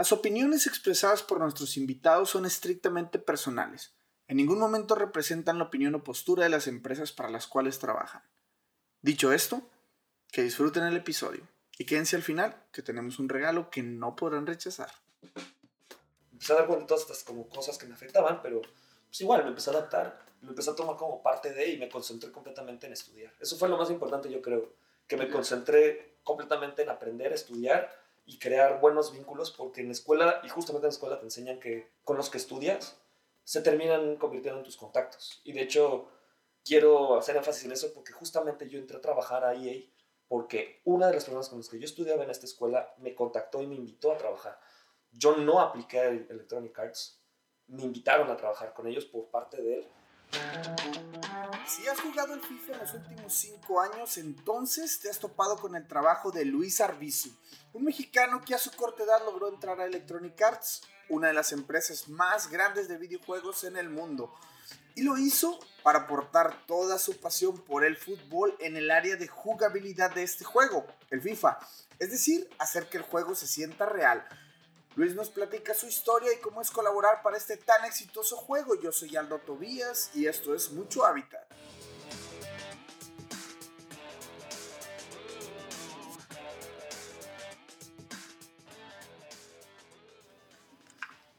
Las opiniones expresadas por nuestros invitados son estrictamente personales. En ningún momento representan la opinión o postura de las empresas para las cuales trabajan. Dicho esto, que disfruten el episodio y quédense al final, que tenemos un regalo que no podrán rechazar. Empecé a dar cuenta de todas estas como cosas que me afectaban, pero pues igual me empecé a adaptar, me empecé a tomar como parte de y me concentré completamente en estudiar. Eso fue lo más importante, yo creo, que me concentré completamente en aprender, estudiar y crear buenos vínculos, porque en la escuela, y justamente en la escuela te enseñan que con los que estudias se terminan convirtiendo en tus contactos. Y de hecho, quiero hacer énfasis en eso porque justamente yo entré a trabajar a EA porque una de las personas con las que yo estudiaba en esta escuela me contactó y me invitó a trabajar. Yo no apliqué a Electronic Arts, me invitaron a trabajar con ellos por parte de él. Si has jugado el FIFA en los últimos cinco años, entonces te has topado con el trabajo de Luis Arbizu, un mexicano que a su corta edad logró entrar a Electronic Arts, una de las empresas más grandes de videojuegos en el mundo. Y lo hizo para aportar toda su pasión por el fútbol en el área de jugabilidad de este juego, el FIFA. Es decir, hacer que el juego se sienta real. Luis nos platica su historia y cómo es colaborar para este tan exitoso juego. Yo soy Aldo Tobías y esto es Mucho Hábitat.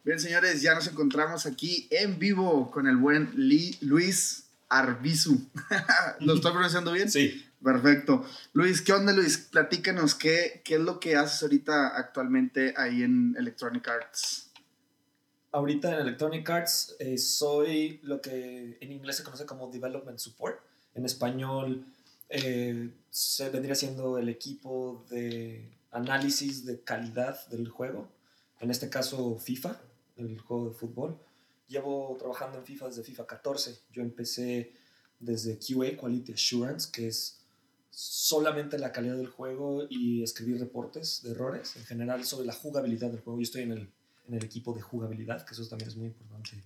Bien, señores, ya nos encontramos aquí en vivo con el buen Luis Arbizu. ¿Lo estoy pronunciando bien? Sí. Perfecto. Luis, ¿qué onda, Luis? Platícanos, ¿qué, qué es lo que haces ahorita actualmente ahí en Electronic Arts? Ahorita en Electronic Arts eh, soy lo que en inglés se conoce como Development Support. En español eh, se vendría siendo el equipo de análisis de calidad del juego. En este caso, FIFA el juego de fútbol. Llevo trabajando en FIFA desde FIFA 14. Yo empecé desde QA, Quality Assurance, que es solamente la calidad del juego y escribir reportes de errores en general sobre la jugabilidad del juego. Yo estoy en el, en el equipo de jugabilidad, que eso también es muy importante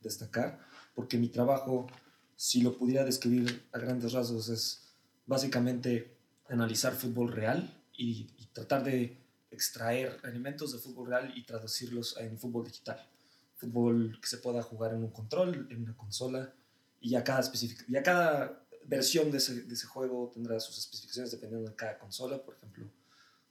destacar, porque mi trabajo, si lo pudiera describir a grandes rasgos, es básicamente analizar fútbol real y tratar de extraer elementos de fútbol real y traducirlos en fútbol digital. Fútbol que se pueda jugar en un control, en una consola, y ya cada, ya cada versión de ese, de ese, juego tendrá sus especificaciones dependiendo de cada consola. Por ejemplo,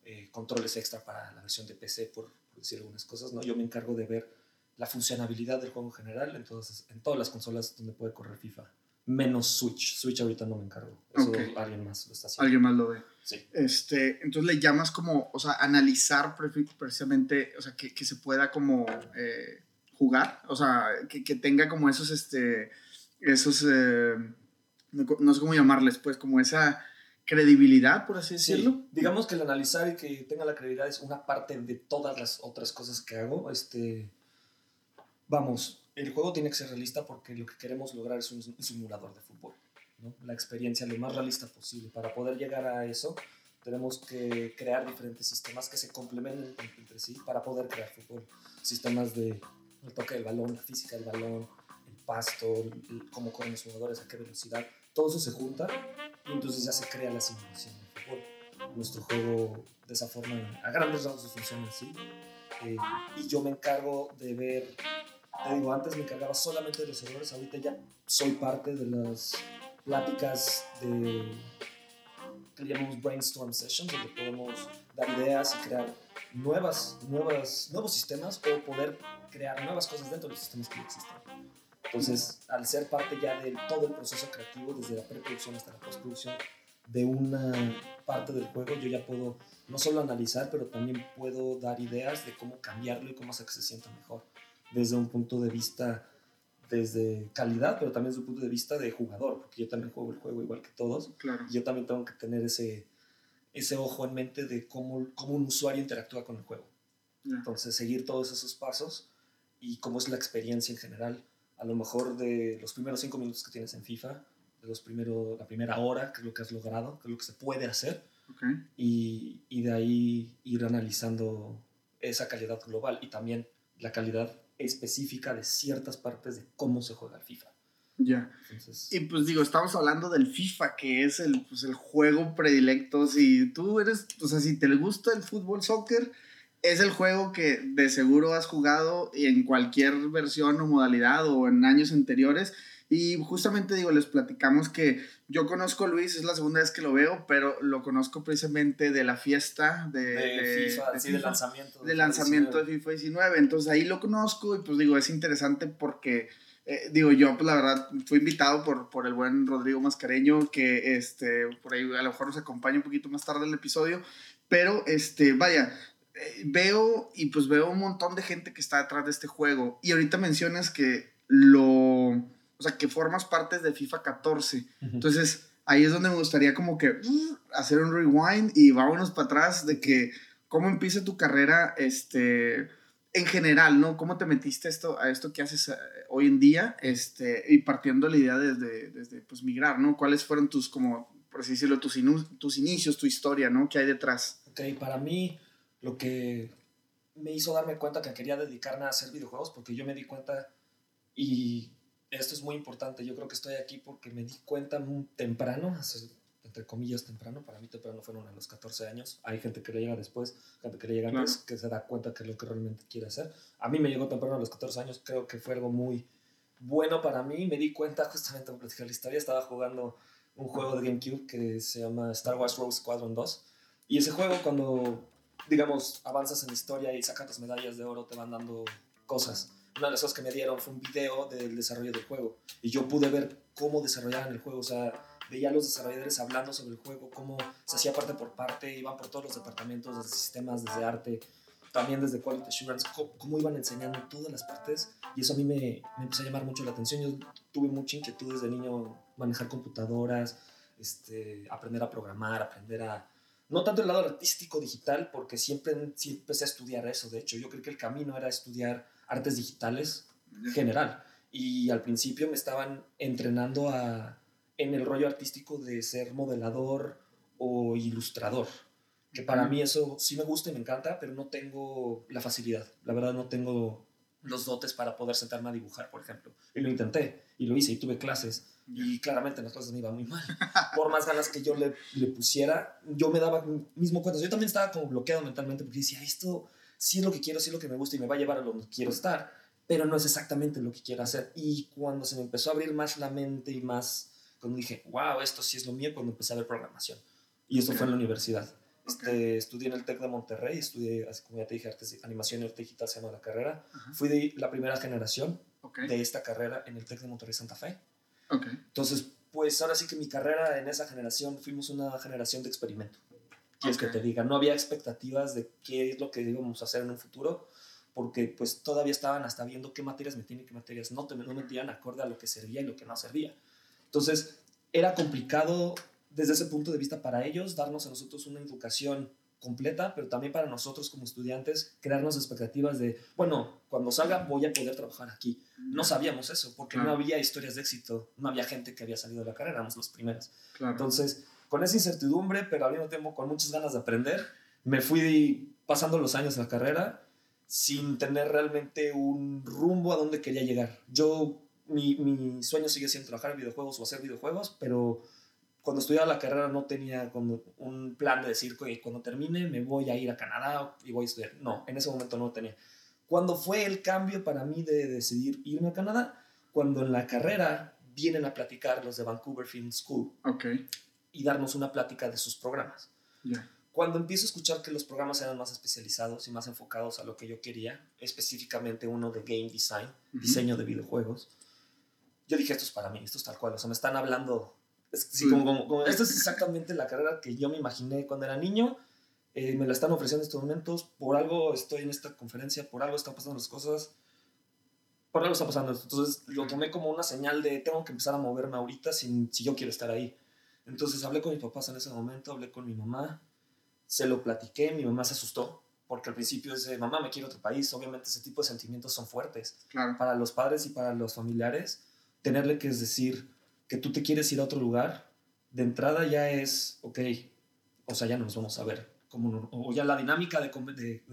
eh, controles extra para la versión de PC, por, decir algunas cosas. ¿no? Yo me encargo de ver la funcionalidad del juego en general entonces, en todas las consolas donde puede correr FIFA menos Switch. Switch ahorita no me encargo. Eso alguien más lo está haciendo. Alguien más lo ve. Sí. Este, entonces le llamas como, o sea, analizar precisamente, o sea, que, que se pueda como eh, jugar, o sea, que, que, tenga como esos, este, esos, eh, no, sé cómo llamarles, pues, como esa credibilidad, por así decirlo. Digamos que el analizar y que tenga la credibilidad es una parte de todas las otras cosas que hago. Este, vamos, el juego tiene que ser realista porque lo que queremos lograr es un, simulador de fútbol. ¿no? La experiencia lo más realista posible. Para poder llegar a eso, tenemos que crear diferentes sistemas que se complementen entre sí para poder crear fútbol. Sistemas de el toque del balón, la física del balón, el pasto, cómo corren los jugadores, a qué velocidad. Todo eso se junta y entonces ya se crea la simulación. Nuestro juego de esa forma, a grandes rasgos, funciona así. Eh, y yo me encargo de ver te digo, antes me encargaba solamente de los errores, ahorita ya soy parte de las pláticas de que llamamos brainstorm sessions, donde podemos dar ideas y crear nuevas, nuevas, nuevos sistemas o poder crear nuevas cosas dentro de los sistemas que ya existen. Entonces, al ser parte ya de todo el proceso creativo, desde la preproducción hasta la postproducción, de una parte del juego, yo ya puedo no solo analizar, pero también puedo dar ideas de cómo cambiarlo y cómo hacer que se sienta mejor desde un punto de vista desde calidad, pero también desde un punto de vista de jugador, porque yo también juego el juego igual que todos. Claro. Y yo también tengo que tener ese, ese ojo en mente de cómo, cómo un usuario interactúa con el juego. Entonces, seguir todos esos pasos y cómo es la experiencia en general. A lo mejor de los primeros cinco minutos que tienes en FIFA, de los primeros, la primera hora, que es lo que has logrado, que es lo que se puede hacer, y, y de ahí ir analizando esa calidad global y también la calidad específica de ciertas partes de cómo se juega el FIFA. Ya. y pues digo, estamos hablando del FIFA, que es el, pues, el juego predilecto. Si tú eres, o sea, si te gusta el fútbol, soccer, es el juego que de seguro has jugado en cualquier versión o modalidad o en años anteriores. Y justamente digo, les platicamos que yo conozco a Luis, es la segunda vez que lo veo, pero lo conozco precisamente de la fiesta de, de, FIFA, sí, lanzamiento. De, lanzamiento de FIFA 19. Entonces ahí lo conozco y pues digo, es interesante porque, eh, digo, yo pues la verdad fui invitado por, por el buen Rodrigo Mascareño, que este, por ahí a lo mejor nos acompaña un poquito más tarde el episodio, pero este, vaya, veo y pues veo un montón de gente que está detrás de este juego. Y ahorita mencionas que lo o sea, que formas parte de FIFA 14. Entonces, ahí es donde me gustaría como que uh, hacer un rewind y vámonos para atrás de que cómo empieza tu carrera este en general, ¿no? ¿Cómo te metiste esto, a esto que haces eh, hoy en día? Este, y partiendo la idea desde, desde pues, migrar, ¿no? ¿Cuáles fueron tus, como, por así decirlo, tus, tus inicios, tu historia, ¿no? ¿Qué hay detrás? Ok, para mí lo que me hizo darme cuenta que quería dedicarme a hacer videojuegos, porque yo me di cuenta y esto es muy importante. Yo creo que estoy aquí porque me di cuenta muy temprano, entre comillas temprano, para mí temprano fueron a los 14 años. Hay gente que le llega después, gente que le llega antes, que se da cuenta que es lo que realmente quiere hacer. A mí me llegó temprano a los 14 años, creo que fue algo muy bueno para mí. Me di cuenta, justamente por platicar la historia, estaba jugando un juego de GameCube que se llama Star Wars Rogue Squadron 2. Y ese juego, cuando, digamos, avanzas en la historia y sacas las medallas de oro, te van dando cosas. Una de las cosas que me dieron fue un video del desarrollo del juego. Y yo pude ver cómo desarrollaban el juego, o sea, veía a los desarrolladores hablando sobre el juego, cómo se hacía parte por parte, iban por todos los departamentos, desde sistemas, desde arte, también desde Quality Assurance, cómo, iban enseñando todas las partes. Y eso a mí me, me, empezó a llamar mucho la atención. Yo tuve mucha inquietud desde niño manejar computadoras, este, aprender a programar, aprender a... No tanto el lado artístico digital, porque siempre, siempre empecé a estudiar eso, de hecho, yo creo que el camino era estudiar artes digitales general. Y al principio me estaban entrenando a, en el rollo artístico de ser modelador o ilustrador. Que para mí eso sí me gusta y me encanta, pero no tengo la facilidad. La verdad no tengo los dotes para poder sentarme a dibujar, por ejemplo. Y lo intenté y lo hice y tuve clases. Y claramente las clases me iban muy mal. Por más ganas que yo le, le pusiera, yo me daba mismo cuenta. Yo también estaba como bloqueado mentalmente porque decía, esto sí es lo que quiero, sí es lo que me gusta y me va a llevar a lo que quiero estar, pero no es exactamente lo que quiero hacer. Y cuando se me empezó a abrir más la mente y más, cuando dije, wow, esto sí es lo mío, cuando empecé a ver programación. Y esto fue en la universidad. Este, estudié en el TEC de Monterrey, estudié, así como ya te dije, artes, animación y arte digital se llama la carrera. Fui de la primera generación de esta carrera en el TEC de Monterrey Santa Fe. Entonces, pues ahora sí que mi carrera en esa generación fuimos una generación de experimento quieres que te diga. No había expectativas de qué es lo que íbamos a hacer en un futuro, porque pues todavía estaban hasta viendo qué materias metían y qué materias no, no metían acorde a lo que servía y lo que no servía. Entonces, era complicado desde ese punto de vista para ellos darnos a nosotros una educación completa, pero también para nosotros como estudiantes crearnos expectativas de, bueno, cuando salga voy a poder trabajar aquí. No sabíamos eso, porque no había historias de éxito, no había gente que había salido de la carrera, éramos los primeros. Entonces, con esa incertidumbre, pero al mismo tiempo con muchas ganas de aprender, me fui pasando los años en la carrera sin tener realmente un rumbo a dónde quería llegar. Yo, mi, mi sueño sigue siendo trabajar en videojuegos o hacer videojuegos, pero cuando estudiaba la carrera no tenía un plan de decir que cuando termine me voy a ir a Canadá y voy a estudiar. No, en ese momento no lo tenía. Cuando fue el cambio para mí de decidir irme a Canadá, cuando en la carrera vienen a platicar los de Vancouver Film School. Okay y darnos una plática de sus programas. Cuando empiezo a escuchar que los programas eran más especializados y más enfocados a lo que yo quería, específicamente uno de game design, diseño de videojuegos, yo dije, esto es para mí, esto es tal cual, o sea, me están hablando, es, como, esto es exactamente la carrera que yo me imaginé cuando era niño, eh, me la están ofreciendo en estos momentos, por algo estoy en esta conferencia, por algo están pasando las cosas, por algo está pasando. Entonces lo tomé como una señal de tengo que empezar a moverme ahorita si, si yo quiero estar ahí. Entonces hablé con mis papás en ese momento, hablé con mi mamá, se lo platiqué, mi mamá se asustó, porque al principio es mamá, me quiero otro país, obviamente ese tipo de sentimientos son fuertes. Para los padres y para los familiares, tenerle que decir que tú te quieres ir a otro lugar, de entrada ya es, ok, o sea, ya no nos vamos a ver, como, o ya la dinámica de,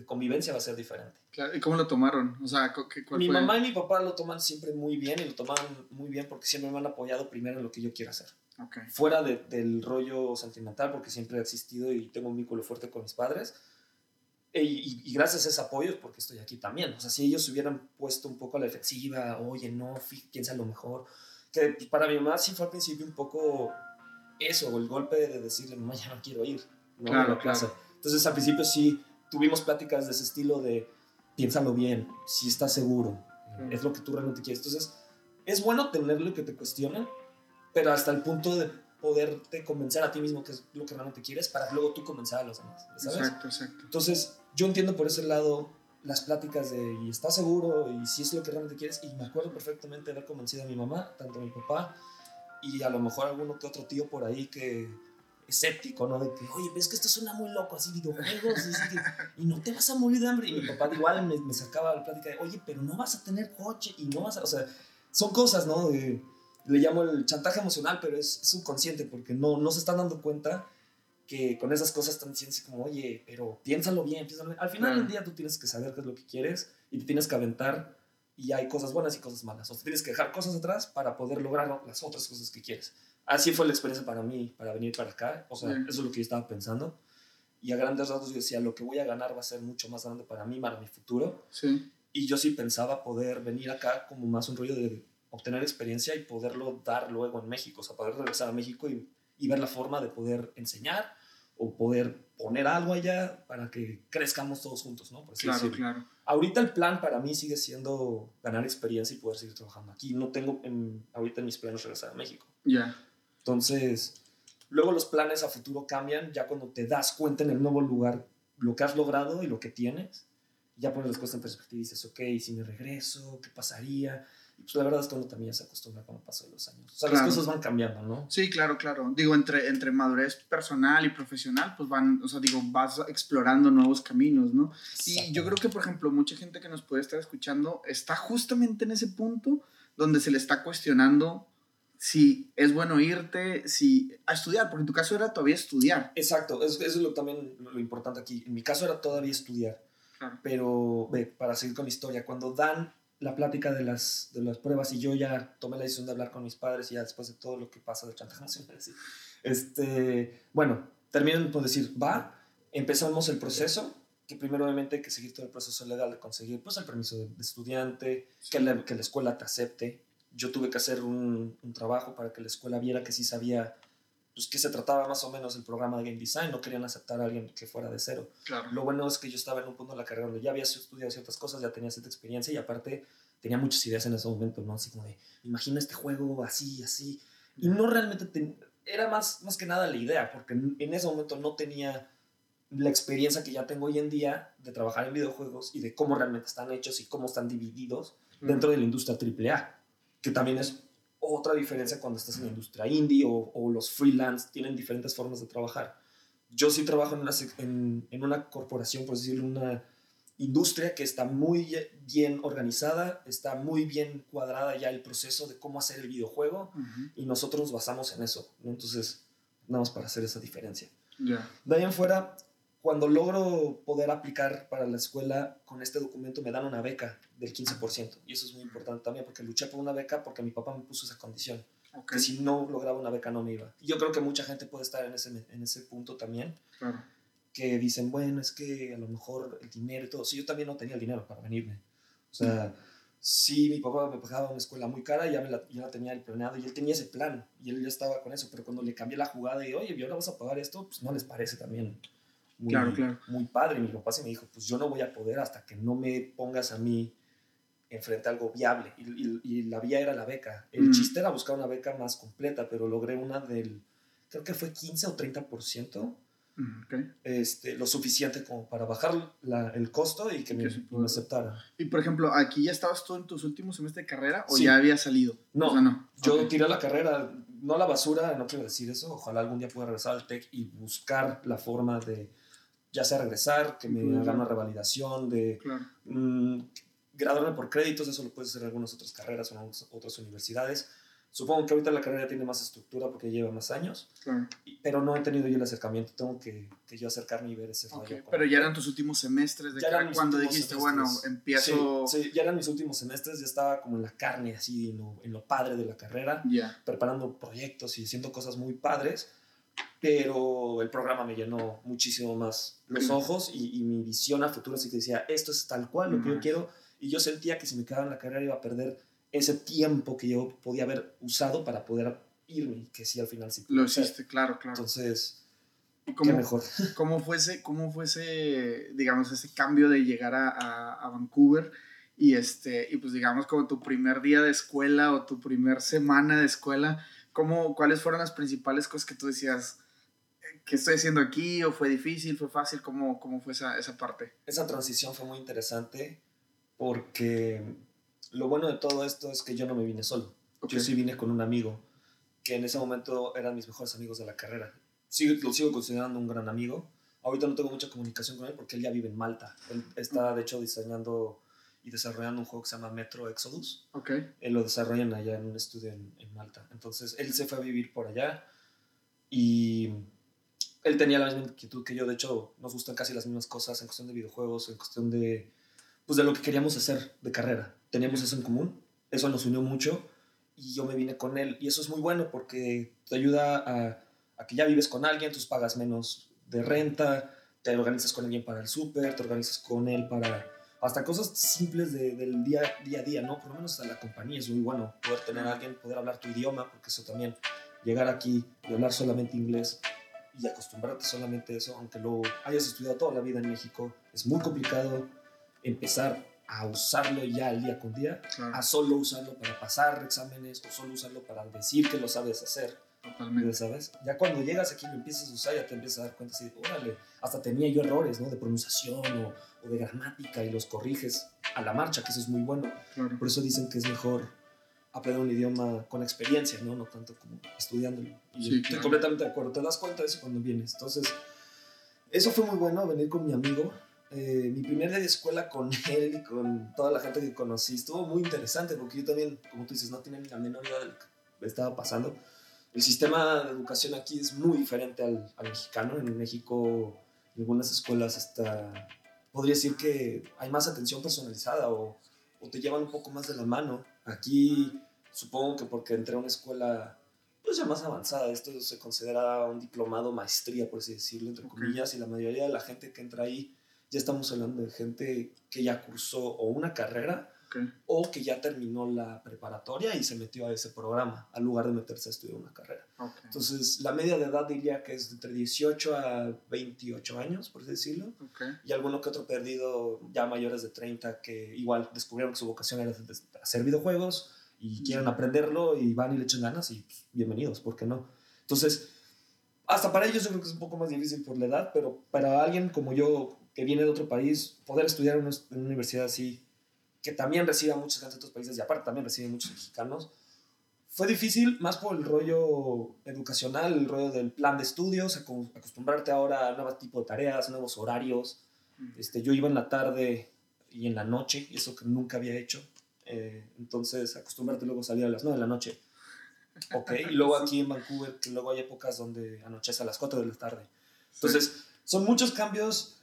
convivencia va a ser diferente. ¿y cómo lo tomaron? O sea, mi mamá y mi papá lo toman siempre muy bien y lo toman muy bien porque siempre me han apoyado primero en lo que yo quiero hacer. Fuera del rollo sentimental, porque siempre ha existido y tengo un vínculo fuerte con mis padres. Y, y, gracias a ese apoyo porque estoy aquí también. O sea, si ellos hubieran puesto un poco a la defensiva, oye, no, piensa lo mejor. Que para mi mamá sí fue al principio un poco eso, el golpe de decirle, mamá, ya no quiero ir. ¿no? Claro, claro. Entonces al principio sí tuvimos pláticas de ese estilo de, piénsalo bien, si estás seguro, es lo que tú realmente quieres. Entonces, es bueno tenerlo que te cuestionen, pero hasta el punto de poderte convencer a ti mismo que es lo que realmente quieres para luego tú convencer a los demás, ¿sabes? Exacto, exacto. Entonces, yo entiendo por ese lado las pláticas de y estás seguro y si es lo que realmente quieres y me acuerdo perfectamente haber convencido a mi mamá, tanto a mi papá y a lo mejor alguno que otro tío por ahí que escéptico, ¿no? De que, oye, ves que esto suena muy loco, así videojuegos, y, no te vas a morir de hambre. Y mi papá igual me, me, sacaba la plática de, oye, pero no vas a tener coche y no vas a, o sea, son cosas, ¿no? De, le llamo el chantaje emocional, pero es subconsciente porque no, no se están dando cuenta que con esas cosas están diciendo así como, oye, pero piénsalo bien, piénsalo bien. Al final del día tú tienes que saber qué es lo que quieres y te tienes que aventar y hay cosas buenas y cosas malas. O sea, tienes que dejar cosas atrás para poder lograr las otras cosas que quieres. Así fue la experiencia para mí, para venir para acá. O sea, eso es lo que yo estaba pensando. Y a grandes rasgos yo decía, lo que voy a ganar va a ser mucho más grande para mí, para mi futuro. Sí. Y yo sí pensaba poder venir acá como más un rollo de obtener experiencia y poderlo dar luego en México. O sea, poder regresar a México y, y ver la forma de poder enseñar o poder poner algo allá para que crezcamos todos juntos, ¿no? claro, claro. Ahorita el plan para mí sigue siendo ganar experiencia y poder seguir trabajando aquí. No tengo en, ahorita en mis planes regresar a México. Ya. Entonces, luego los planes a futuro cambian ya cuando te das cuenta en el nuevo lugar lo que has logrado y lo que tienes. Ya pones las cosas en perspectiva y dices, ok, si me regreso, ¿qué pasaría? Y pues la verdad es que uno también se acostumbra con el paso de los años. O sea, las cosas van cambiando, ¿no? Sí, claro, claro. Digo, entre, entre madurez personal y profesional, pues van, o sea, digo, vas explorando nuevos caminos, ¿no? Y yo creo que, por ejemplo, mucha gente que nos puede estar escuchando está justamente en ese punto donde se le está cuestionando si es bueno irte, si a estudiar, porque en tu caso era todavía estudiar. Exacto, eso, es lo, también lo importante aquí. En mi caso era todavía estudiar. Pero, ve, para seguir con la historia, cuando dan la plática de las, de las pruebas y yo ya tomé la decisión de hablar con mis padres y ya después de todo lo que pasa de chantaje nacional, este, bueno, terminan por decir, va, empezamos el proceso, que primero obviamente hay que seguir todo el proceso legal de conseguir pues el permiso de, estudiante, que, la, que la escuela te acepte, yo tuve que hacer un, un, trabajo para que la escuela viera que sí sabía pues que se trataba más o menos el programa de game design, no querían aceptar a alguien que fuera de cero. Claro. Lo bueno es que yo estaba en un punto de la carrera donde ya había estudiado ciertas cosas, ya tenía cierta experiencia y aparte tenía muchas ideas en ese momento, ¿no? Así como de, imagina este juego así, así. Y no realmente, era más, más que nada la idea, porque en ese momento no tenía la experiencia que ya tengo hoy en día de trabajar en videojuegos y de cómo realmente están hechos y cómo están divididos dentro de la industria AAA que también es otra diferencia cuando estás en la industria indie o, o los freelance, tienen diferentes formas de trabajar. Yo sí trabajo en una, en, en una corporación, por decirlo, una industria que está muy bien organizada, está muy bien cuadrada ya el proceso de cómo hacer el videojuego y nosotros nos basamos en eso. Entonces, nada más para hacer esa diferencia. De ahí en fuera, cuando logro poder aplicar para la escuela con este documento me dan una beca del 15%. Y eso es muy importante también porque luché por una beca porque mi papá me puso esa condición. Que si no lograba una beca no me iba. Y yo creo que mucha gente puede estar en ese, en ese punto también. Que dicen, bueno, es que a lo mejor el dinero y todo. Si yo también no tenía el dinero para venirme. O sea, si mi papá me pagaba una escuela muy cara, ya, me la, ya la tenía el planeado y él tenía ese plan y él ya estaba con eso. Pero cuando le cambié la jugada y, oye, ¿y ahora vas a pagar esto? Pues no les parece también muy, claro, claro. muy padre. Mi papá se me dijo, pues yo no voy a poder hasta que no me pongas a mí enfrente a algo viable. Y, y, la vía era la beca. El mm. chiste era buscar una beca más completa, pero logré una del, creo que fue 15 o 30%. Mm, okay. Este, lo suficiente como para bajar la, el costo y que me, me, aceptara. Y por ejemplo, ¿aquí ya estabas tú en tus últimos semestres de carrera o ya había salido? No, no. yo tiré la carrera, no la basura, no quiero decir eso, ojalá algún día pueda regresar al TEC y buscar la forma de ya sea regresar, que me hagan una revalidación, de mm, graduarme por créditos, eso lo puedes hacer en algunas otras carreras o en otras universidades. Supongo que ahorita la carrera tiene más estructura porque lleva más años, pero no he tenido yo el acercamiento, tengo que, que yo acercarme y ver ese okay. Pero ya eran tus últimos semestres de ya cuando dijiste, bueno, empiezo... Sí, ya eran mis últimos semestres, ya estaba como en la carne, así, en lo, en lo padre de la carrera, preparando proyectos y haciendo cosas muy padres pero el programa me llenó muchísimo más los ojos y, y mi visión a futuro así que decía, esto es tal cual lo que yo quiero, y yo sentía que si me quedaba en la carrera iba a perder ese tiempo que yo podía haber usado para poder irme, que sí al final sí. Lo hiciste, claro, claro. Entonces, cómo, qué mejor. ¿Cómo fue ese, cómo fue ese, digamos, ese cambio de llegar a, a, a Vancouver? Y, este, y pues digamos como tu primer día de escuela o tu primer semana de escuela, ¿cómo, ¿cuáles fueron las principales cosas que tú decías, qué estoy haciendo aquí? ¿O fue difícil, fue fácil? ¿Cómo, cómo fue esa, esa parte? Esa transición fue muy interesante porque lo bueno de todo esto es que yo no me vine solo. Okay. Yo sí vine con un amigo que en ese momento eran mis mejores amigos de la carrera. Sigo, lo sigo considerando un gran amigo. Ahorita no tengo mucha comunicación con él porque él ya vive en Malta. Él está, de hecho, diseñando y desarrollando un juego que se llama Metro Exodus. Okay. Él lo desarrollan allá en un estudio en, en, Malta. Entonces, él se fue a vivir por allá y él tenía la misma inquietud que yo. De hecho, nos gustan casi las mismas cosas en cuestión de videojuegos, en cuestión de, pues, de lo que queríamos hacer de carrera. Teníamos eso en común. Eso nos unió mucho y yo me vine con él. Y eso es muy bueno porque te ayuda a, a que ya vives con alguien, tú pagas menos de renta, te organizas con alguien para el súper, te organizas con él para hasta cosas simples de, del día, día a día, ¿no? Por lo menos hasta la compañía es muy bueno poder tener a alguien, poder hablar tu idioma, porque eso también, llegar aquí y hablar solamente inglés y acostumbrarte solamente a eso, aunque lo hayas estudiado toda la vida en México, es muy complicado empezar a usarlo ya el día con día, Claro. a solo usarlo para pasar exámenes o solo usarlo para decir que lo sabes hacer. Totalmente. ¿sabes? Ya cuando llegas aquí y lo empiezas a usar, ya te empiezas a dar cuenta así, órale, hasta tenía yo errores, ¿no? De pronunciación o, o, de gramática y los corriges a la marcha, que eso es muy bueno. Claro. Por eso dicen que es mejor aprender un idioma con experiencia, ¿no? No tanto como estudiándolo. Y Sí, estoy claro. completamente de acuerdo. Te das cuenta de eso cuando vienes. Entonces, eso fue muy bueno, venir con mi amigo. Eh, mi primer día de escuela con él y con toda la gente que conocí estuvo muy interesante porque yo también, como tú dices, no tenía ni la menor idea de lo que estaba pasando el sistema de educación aquí es muy diferente al, al, mexicano. En México, en algunas escuelas está, podría decir que hay más atención personalizada o, o, te llevan un poco más de la mano. Aquí, supongo que porque entré a una escuela pues ya más avanzada, esto se considera un diplomado maestría, por así decirlo, entre okay. comillas, y la mayoría de la gente que entra ahí, ya estamos hablando de gente que ya cursó o una carrera Okay. o que ya terminó la preparatoria y se metió a ese programa, al lugar de meterse a estudiar una carrera. Okay. Entonces, la media de edad diría que es entre 18 a 28 años, por así decirlo, okay. y alguno que otro perdido ya mayores de 30 que igual descubrieron que su vocación era hacer videojuegos y quieren aprenderlo y van y le echan ganas y pues, bienvenidos, ¿por qué no? Entonces, hasta para ellos yo creo que es un poco más difícil por la edad, pero para alguien como yo que viene de otro país, poder estudiar en una universidad así que también recibe a mucha gente de otros países y aparte también recibe muchos mexicanos. Fue difícil más por el rollo educacional, el rollo del plan de estudios, acostumbrarte ahora a nuevos tipos de tareas, nuevos horarios. Este, yo iba en la tarde y en la noche, eso que nunca había hecho. Eh, entonces, acostumbrarte luego a salir a las 9 de la noche. Ok, y luego aquí en Vancouver, que luego hay épocas donde anochece a las 4 de la tarde. Entonces, son muchos cambios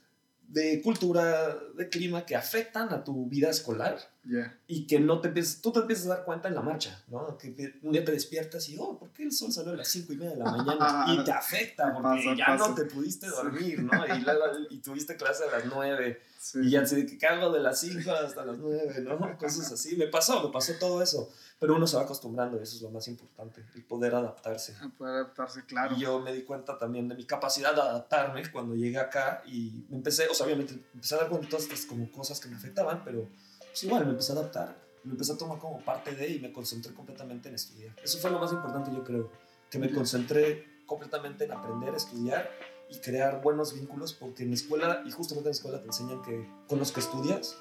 de cultura, de clima que afectan a tu vida escolar yeah. y que no te empiezas, tú te empiezas a dar cuenta en la marcha, ¿no? Que te, un día te despiertas y, oh, ¿por qué el sol salió a las 5 y media de la mañana? y te afecta porque pasa, ya pasa. no te pudiste dormir, ¿no? Y, luego, y tuviste clase a las 9 sí. y ya que cago de las 5 hasta las 9, ¿no? Cosas así. Me pasó, me pasó todo eso. Pero uno se va acostumbrando y eso es lo más importante, el poder adaptarse. El poder adaptarse, claro. Y yo me di cuenta también de mi capacidad de adaptarme cuando llegué acá y me empecé, o sea, obviamente empecé a dar cuenta de todas estas como cosas que me afectaban, pero pues igual me empecé a adaptar, me empecé a tomar como parte de y me concentré completamente en estudiar. Eso fue lo más importante, yo creo, que me concentré completamente en aprender estudiar y crear buenos vínculos, porque en la escuela, y justamente en la escuela te enseñan que con los que estudias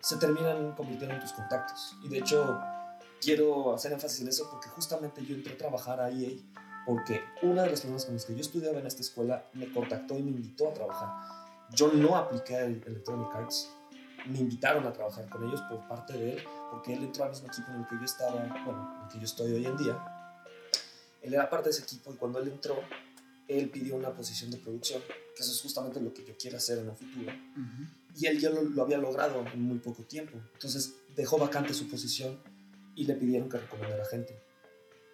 se terminan convirtiendo en tus contactos. Y de hecho, quiero hacer énfasis en eso porque justamente yo entré a trabajar a EA porque una de las personas con las que yo estudiaba en esta escuela me contactó y me invitó a trabajar. Yo no apliqué el Electronic Arts, me invitaron a trabajar con ellos por parte de él, porque él entró al mismo equipo en el que yo estaba, bueno, en el que yo estoy hoy en día. Él era parte de ese equipo y cuando él entró, él pidió una posición de producción, que eso es justamente lo que yo quiero hacer en el futuro. Uh -huh. Y él ya lo, lo había logrado en muy poco tiempo. Entonces dejó vacante su posición y le pidieron que recomendara gente.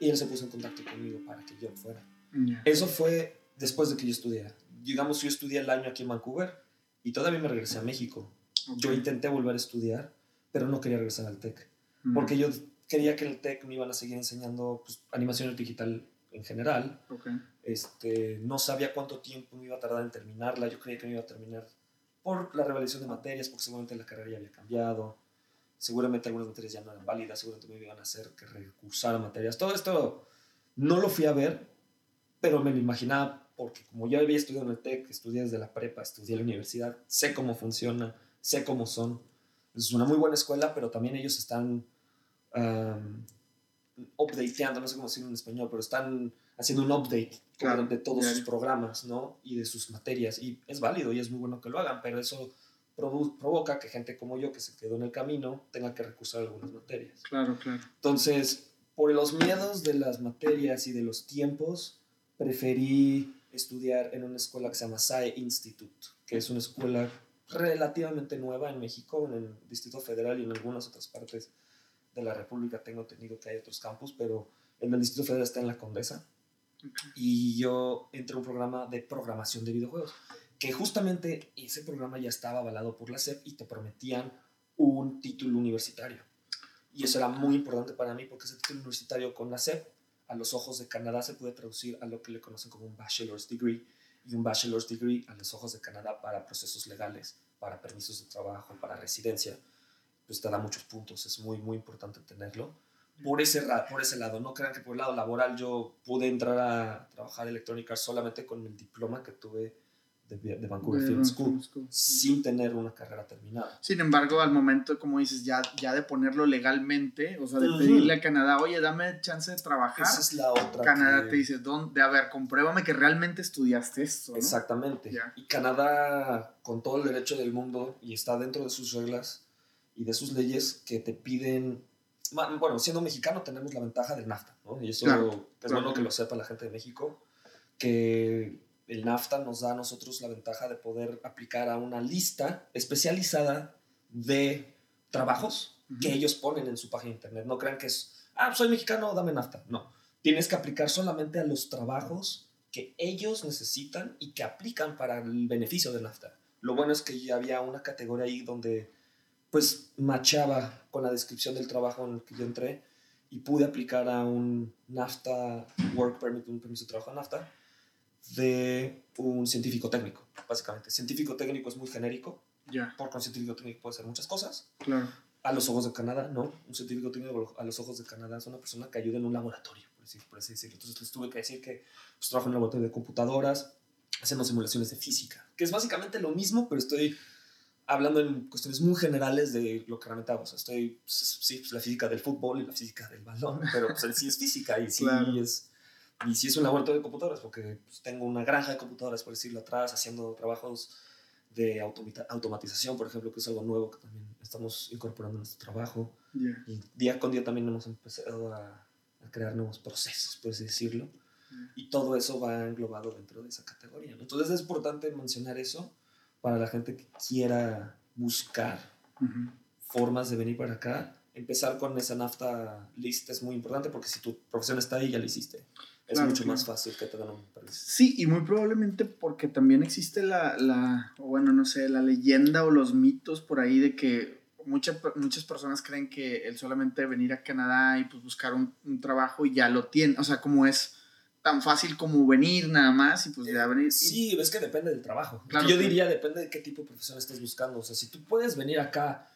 Y él se puso en contacto conmigo para que yo fuera. Yeah. Eso fue después de que yo estudié. Digamos, yo estudié el año aquí en Vancouver y todavía me regresé a México. Yo intenté volver a estudiar, pero no quería regresar al TEC. Mm. Porque yo quería que el TEC me iban a seguir enseñando pues, animación digital en general. Ok. Este, no sabía cuánto tiempo me iba a tardar en terminarla. Yo creía que me iba a terminar por la revelación de materias, porque seguramente la carrera ya había cambiado. Seguramente algunas materias ya no eran válidas, seguramente me iban a hacer que recursara materias. Todo esto no lo fui a ver, pero me lo imaginaba porque como yo había estudiado en el TEC, estudié desde la prepa, estudié en la universidad, sé cómo funciona, sé cómo son. Es una muy buena escuela, pero también ellos están um, updateando, no sé cómo decirlo en español, pero están haciendo un update Claro, de todos sus programas, ¿no? Y de sus materias. Y es válido y es muy bueno que lo hagan, pero eso provoca que gente como yo, que se quedó en el camino, tenga que recursar algunas materias. Claro, claro. Entonces, por los miedos de las materias y de los tiempos, preferí estudiar en una escuela que se llama SAE Institute, que es una escuela relativamente nueva en México, en el Distrito Federal y en algunas otras partes de la República. Tengo entendido que hay otros campus, pero el del Distrito Federal está en la Condesa. Y yo entré a un programa de programación de videojuegos, que justamente ese programa ya estaba avalado por la SEP y te prometían un título universitario. Y eso era muy importante para mí porque ese título universitario con la SEP, a los ojos de Canadá, se puede traducir a lo que le conocen como un bachelor's degree. Y un bachelor's degree a los ojos de Canadá para procesos legales, para permisos de trabajo, para residencia, pues te da muchos puntos. Es muy, muy importante tenerlo. Por ese, por ese lado, no crean que por el lado laboral yo pude entrar a trabajar Electronic Arts solamente con el diploma que tuve de, de Vancouver De Film School, School. sin tener una carrera terminada. Sin embargo, al momento, como dices, ya, ya de ponerlo legalmente, o sea, de Ujú. pedirle a Canadá, oye, dame chance de trabajar, Esa es la otra. Canadá que- te dice, ¿dónde? A ver, compruébame que realmente estudiaste esto, ¿no? Exactamente. Ya. Y Canadá, con todo el derecho del mundo, y está dentro de sus reglas y de sus leyes que te piden. Bueno, siendo mexicano tenemos la ventaja del NAFTA, ¿no? Y eso Claro, es claro. bueno que lo sepa la gente de México, que el NAFTA nos da a nosotros la ventaja de poder aplicar a una lista especializada de trabajos que ellos ponen en su página de internet. No crean que es, ah, soy mexicano, dame NAFTA. No, tienes que aplicar solamente a los trabajos que ellos necesitan y que aplican para el beneficio de NAFTA. Lo bueno es que ya había una categoría ahí donde pues machaba con la descripción del trabajo en el que yo entré y pude aplicar a un NAFTA Work Permit, un permiso de trabajo NAFTA, de un científico técnico, básicamente. Científico técnico es muy genérico, Ya, porque un científico técnico puede hacer muchas cosas, claro. a los ojos de Canadá, ¿no? Un científico técnico a los ojos de Canadá es una persona que ayuda en un laboratorio, por así, por así decirlo. Entonces les tuve que decir que pues, trabajo en un laboratorio de computadoras, haciendo simulaciones de física, que es básicamente lo mismo, pero estoy hablando en cuestiones muy generales de lo que realmente hago. O sea, estoy, pues, sí, pues, la física del fútbol y la física del balón, pero pues, en sí es física y sí Claro. es... Y sí es un laboratorio de computadoras, porque pues, tengo una granja de computadoras, por decirlo atrás, haciendo trabajos de automatización, por ejemplo, que es algo nuevo que también estamos incorporando en nuestro trabajo. Ya. Y día con día también hemos empezado a, a crear nuevos procesos, por así decirlo. Y todo eso va englobado dentro de esa categoría. ¿no? Entonces es importante mencionar eso para la gente que quiera buscar Ujú. formas de venir para acá. Empezar con esa NAFTA list es muy importante porque si tu profesión está ahí, ya la hiciste. Es Claro, mucho claro. más fácil que te dan un permiso. Sí, y muy probablemente porque también existe la, la, bueno, no sé, la leyenda o los mitos por ahí de que mucha- muchas personas creen que el solamente venir a Canadá y pues buscar un, un trabajo y ya lo tiene, o sea, como es tan fácil como venir nada más y pues ya venir. y- Sí, es que depende del trabajo. Claro, Yo diría, depende de qué tipo de profesión estés buscando. O sea, si tú puedes venir acá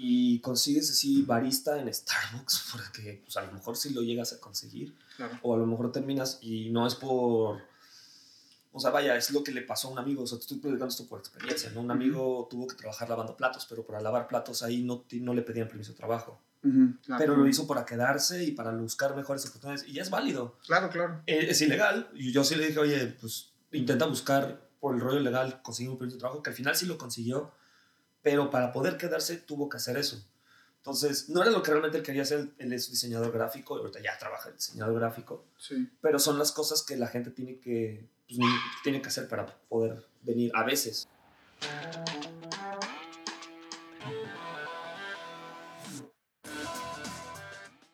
y consigues así barista en Starbucks, porque pues, a lo mejor sí lo llegas a conseguir, Claro. o a lo mejor terminas y no es por... O sea, vaya, es lo que le pasó a un amigo. O sea, te estoy platicando esto por experiencia, ¿no? Un amigo tuvo que trabajar lavando platos, pero para lavar platos ahí no, no le pedían permiso de trabajo. Ujú, claro, Pero lo hizo para quedarse y para buscar mejores oportunidades. Y es válido Claro, claro. eh, es ilegal. Y yo sí le dije, oye, pues intenta buscar por el rollo legal conseguir un permiso de trabajo, que al final sí lo consiguió, pero para poder quedarse tuvo que hacer eso. Entonces, no era lo que realmente él quería hacer, él es diseñador gráfico, y ahorita ya trabaja de diseñador gráfico, Sí. pero son las cosas que la gente tiene que, pues, tiene que hacer para poder venir a veces.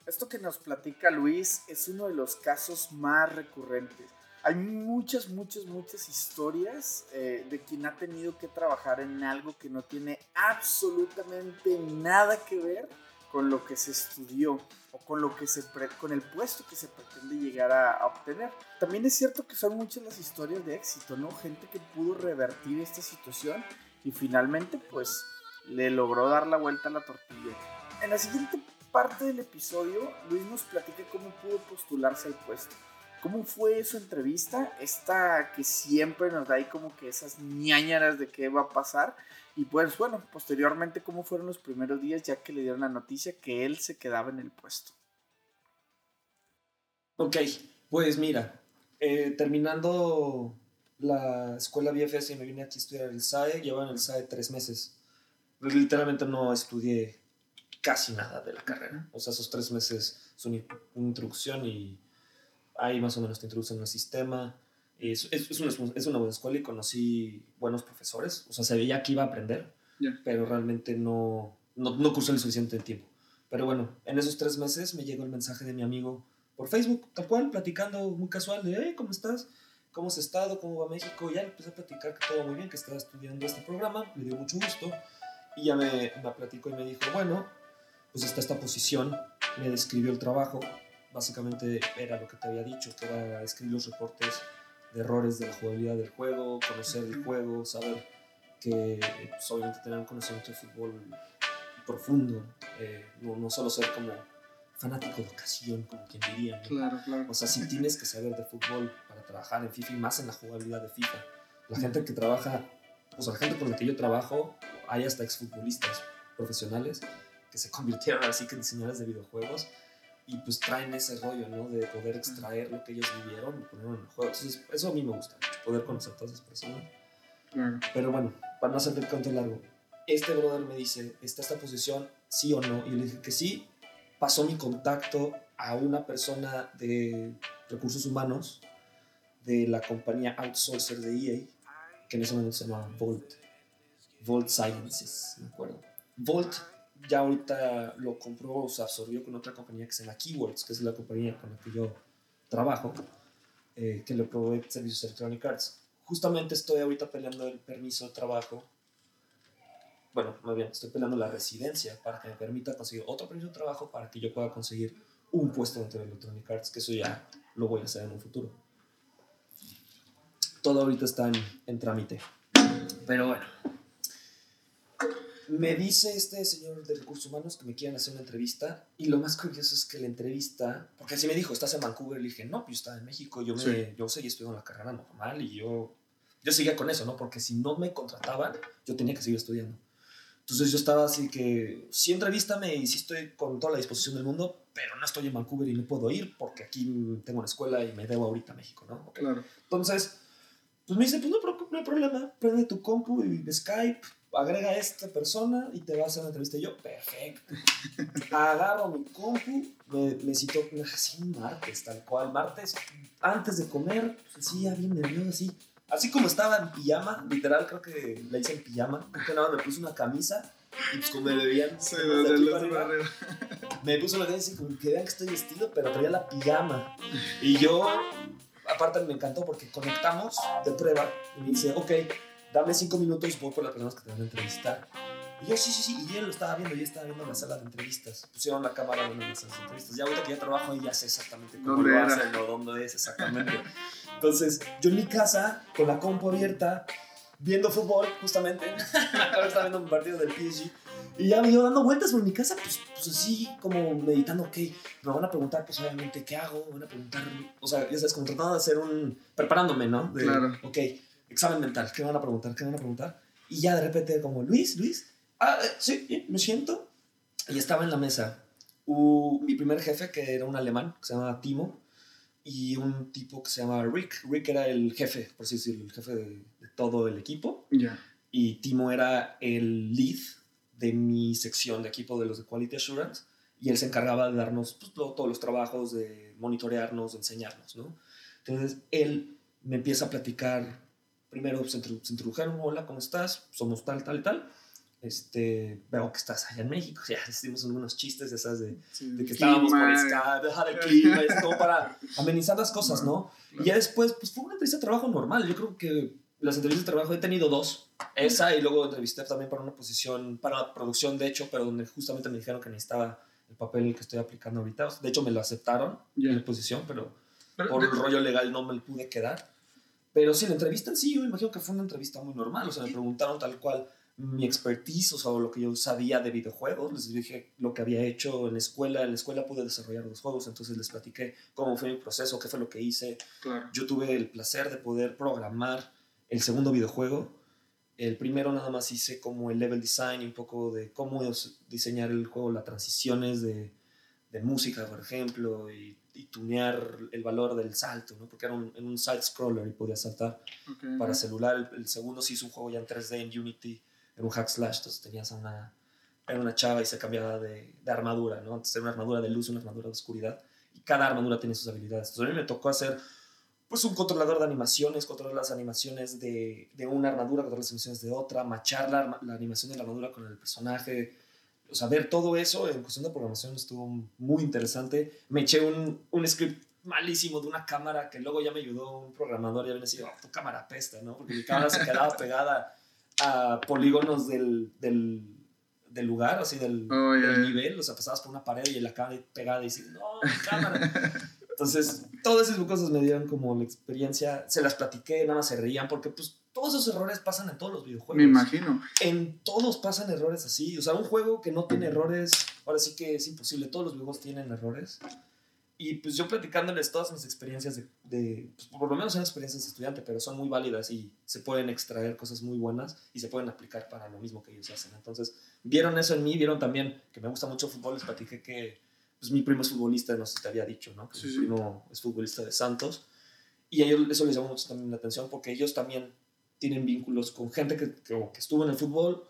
Esto que nos platica Luis es uno de los casos más recurrentes. Hay muchas, muchas, muchas historias eh, de quien ha tenido que trabajar en algo que no tiene absolutamente nada que ver con lo que se estudió o con lo que se con el puesto que se pretende llegar a, obtener. También es cierto que son muchas las historias de éxito, ¿no? Gente que pudo revertir esta situación y finalmente pues le logró dar la vuelta a la tortilla. En la siguiente parte del episodio, Luis nos platica cómo pudo postularse al puesto. ¿Cómo fue su entrevista? Esta que siempre nos da ahí como que esas ñañaras de qué va a pasar. Y pues bueno, posteriormente cómo fueron los primeros días ya que le dieron la noticia que él se quedaba en el puesto. Ok, pues mira, eh, terminando la escuela BFS y me vine aquí a estudiar el SAE, llevo en el SAE tres meses. Literalmente no estudié casi nada de la carrera. O sea, esos tres meses son introducción y ahí más o menos te introducen el sistema. Es, es, es, una, es, una, buena escuela y conocí buenos profesores. O sea, se veía que iba a aprender, pero realmente no, no, no cursé el suficiente tiempo. Pero bueno, en esos tres meses me llegó el mensaje de mi amigo por Facebook, tal cual, platicando muy casual de, hey, ¿cómo estás? ¿Cómo has estado? ¿Cómo va México? Y ya empecé a platicar que todo muy bien, que estaba estudiando este programa, me dio mucho gusto. Y ya me, me platicó y me dijo, bueno, pues está esta posición, me describió el trabajo, básicamente era lo que te había dicho, que era escribir los reportes de errores de la jugabilidad del juego, conocer el juego, saber que pues, obviamente tener un conocimiento de fútbol profundo, eh, no, no, solo ser como fanático de ocasión, como quien diría. Claro, claro. O sea, si tienes que saber de fútbol para trabajar en FIFA y más en la jugabilidad de FIFA. La gente que trabaja, o sea, la gente con la que yo trabajo, hay hasta exfutbolistas profesionales que se convirtieron así que en diseñadores de videojuegos y pues traen ese rollo, ¿no? De poder extraer lo que ellos vivieron y ponerlo en el juego. Entonces, eso a mí me gusta poder conocer a todas esas personas. Pero bueno, para no hacer el cuento largo, este brother me dice, ¿está esta posición sí o no? Y yo le dije que sí. Pasó mi contacto a una persona de recursos humanos de la compañía outsourcer de EA, que en ese momento se llamaba Volt. Volt Sciences, me acuerdo. Volt ya ahorita lo compró o se absorbió con otra compañía que se llama Keywords, que es la compañía con la que yo trabajo, eh, que le provee servicios Electronic Arts. Justamente estoy ahorita peleando el permiso de trabajo. Bueno, muy bien, estoy peleando la residencia para que me permita conseguir otro permiso de trabajo para que yo pueda conseguir un puesto dentro de Electronic Arts, que eso ya lo voy a hacer en un futuro. Todo ahorita está en, en trámite. Pero bueno, me dice este señor de recursos humanos que me quieren hacer una entrevista y lo más curioso es que la entrevista, porque así me dijo, ¿estás en Vancouver? Le dije, no, pues yo estaba en México, yo, me, yo seguía estudiando la carrera normal y yo, yo seguía con eso, ¿no? Porque si no me contrataban, yo tenía que seguir estudiando. Entonces yo estaba así que, sí entrevístame y sí estoy con toda la disposición del mundo, pero no estoy en Vancouver y no puedo ir porque aquí tengo una escuela y me debo ahorita a México, ¿no? Claro. Entonces, pues me dice, pues no, no hay problema, prende tu compu y Skype, agrega a esta persona y te va a hacer una entrevista. Y yo, perfecto. Agarro mi compu, me, me citó así martes, tal cual. Martes, antes de comer, así, ya bien nervioso, así. Así como estaba en pijama, literal, creo que la hice en pijama. Que nada, me puse una camisa y pues como me veían. Sí, de me puse una camisa y como que vean que estoy vestido, pero traía la pijama. Y yo, aparte me encantó porque conectamos de prueba y me dice, ok dame cinco minutos, voy por las personas que te van a entrevistar. Y yo, sí, sí, sí, y él lo estaba viendo, yo estaba viendo la sala de entrevistas. Pusieron la cámara en las entrevistas. Ya ahorita que ya trabajo ahí, ya sé exactamente cómo lo hacen o dónde es exactamente. Entonces, yo en mi casa, con la compu abierta, viendo fútbol, justamente. Ahora estaba viendo un partido del PSG. Y ya me iba dando vueltas por mi casa, pues, pues así, como meditando, ok, me van a preguntar, pues obviamente, ¿qué hago? Me van a preguntar, o sea, ya sabes, como tratando de hacer un. preparándome, ¿no? claro. Ok examen mental, ¿qué van a preguntar? ¿Qué van a preguntar? Y ya de repente como, Luis, Luis, ah, eh, sí, me siento. Y estaba en la mesa mi primer jefe, que era un alemán, que se llamaba Timo, y un tipo que se llamaba Rick. Rick era el jefe, por así decirlo, el jefe de, todo el equipo. Ya. Y Timo era el lead de mi sección de equipo de los de Quality Assurance. Y él se encargaba de darnos pues, todos los trabajos, de monitorearnos, de enseñarnos, ¿no? Entonces él me empieza a platicar primero se, introdujeron, hola, ¿cómo estás? Somos tal, tal, tal. este, veo que estás allá en México, ya hicimos algunos chistes, esas de, de que estábamos por Skype, deja de clima, es como para amenizar las cosas, ¿no? Y ya después, pues fue una entrevista de trabajo normal, yo creo que las entrevistas de trabajo he tenido dos, esa y luego entrevisté también para una posición, para producción de hecho, pero donde justamente me dijeron que necesitaba el papel que estoy aplicando ahorita, de hecho me lo aceptaron en la posición, pero, por el rollo legal no me lo pude quedar. Pero sí, la entrevista en sí, yo me imagino que fue una entrevista muy normal, o sea, me preguntaron tal cual mi expertise, o sea, lo que yo sabía de videojuegos, les dije lo que había hecho en la escuela, en la escuela pude desarrollar los juegos, entonces les platiqué cómo fue mi proceso, qué fue lo que hice. Yo tuve el placer de poder programar el segundo videojuego. El primero nada más hice como el level design y un poco de cómo diseñar el juego, las transiciones de, de música, por ejemplo, y, tunear el valor del salto, ¿no? porque era un, en un side scroller y podía saltar para celular. El, el, segundo sí hizo un juego ya en 3D en Unity era un hack slash, entonces tenías una, era una chava y se cambiaba de, de, armadura, ¿no? Antes era una armadura de luz, una armadura de oscuridad, y cada armadura tiene sus habilidades. Entonces a mí me tocó hacer pues un controlador de animaciones, controlar las animaciones de, de una armadura, controlar las animaciones de otra, machar la, la, animación de la armadura con el personaje, o sea, ver todo eso en cuestión de programación estuvo muy interesante. Me eché un, un script malísimo de una cámara que luego ya me ayudó un programador y me decía, oh, tu cámara pesta, ¿no? Porque mi cámara se quedaba pegada a polígonos del, del, del lugar, así del, oh, del, nivel, o sea, pasabas por una pared y la cámara pegada y dices, no, mi cámara. Entonces, todas esas cosas me dieron como la experiencia, se las platiqué, nada más se reían, porque pues todos esos errores pasan en todos los videojuegos. Me imagino. En todos pasan errores así, o sea, un juego que no tiene errores, ahora sí que es imposible, todos los videojuegos tienen errores. Y pues yo platicándoles todas mis experiencias de, de pues, por lo menos son experiencias de estudiante, pero son muy válidas y se pueden extraer cosas muy buenas y se pueden aplicar para lo mismo que ellos hacen. Entonces, vieron eso en mí, vieron también que me gusta mucho el fútbol, les platiqué que pues mi primo es futbolista, no sé si te había dicho, ¿no? Que mi primo es futbolista de Santos. Y a ellos eso les llamó mucho también la atención porque ellos también tienen vínculos con gente que, que, estuvo en el fútbol,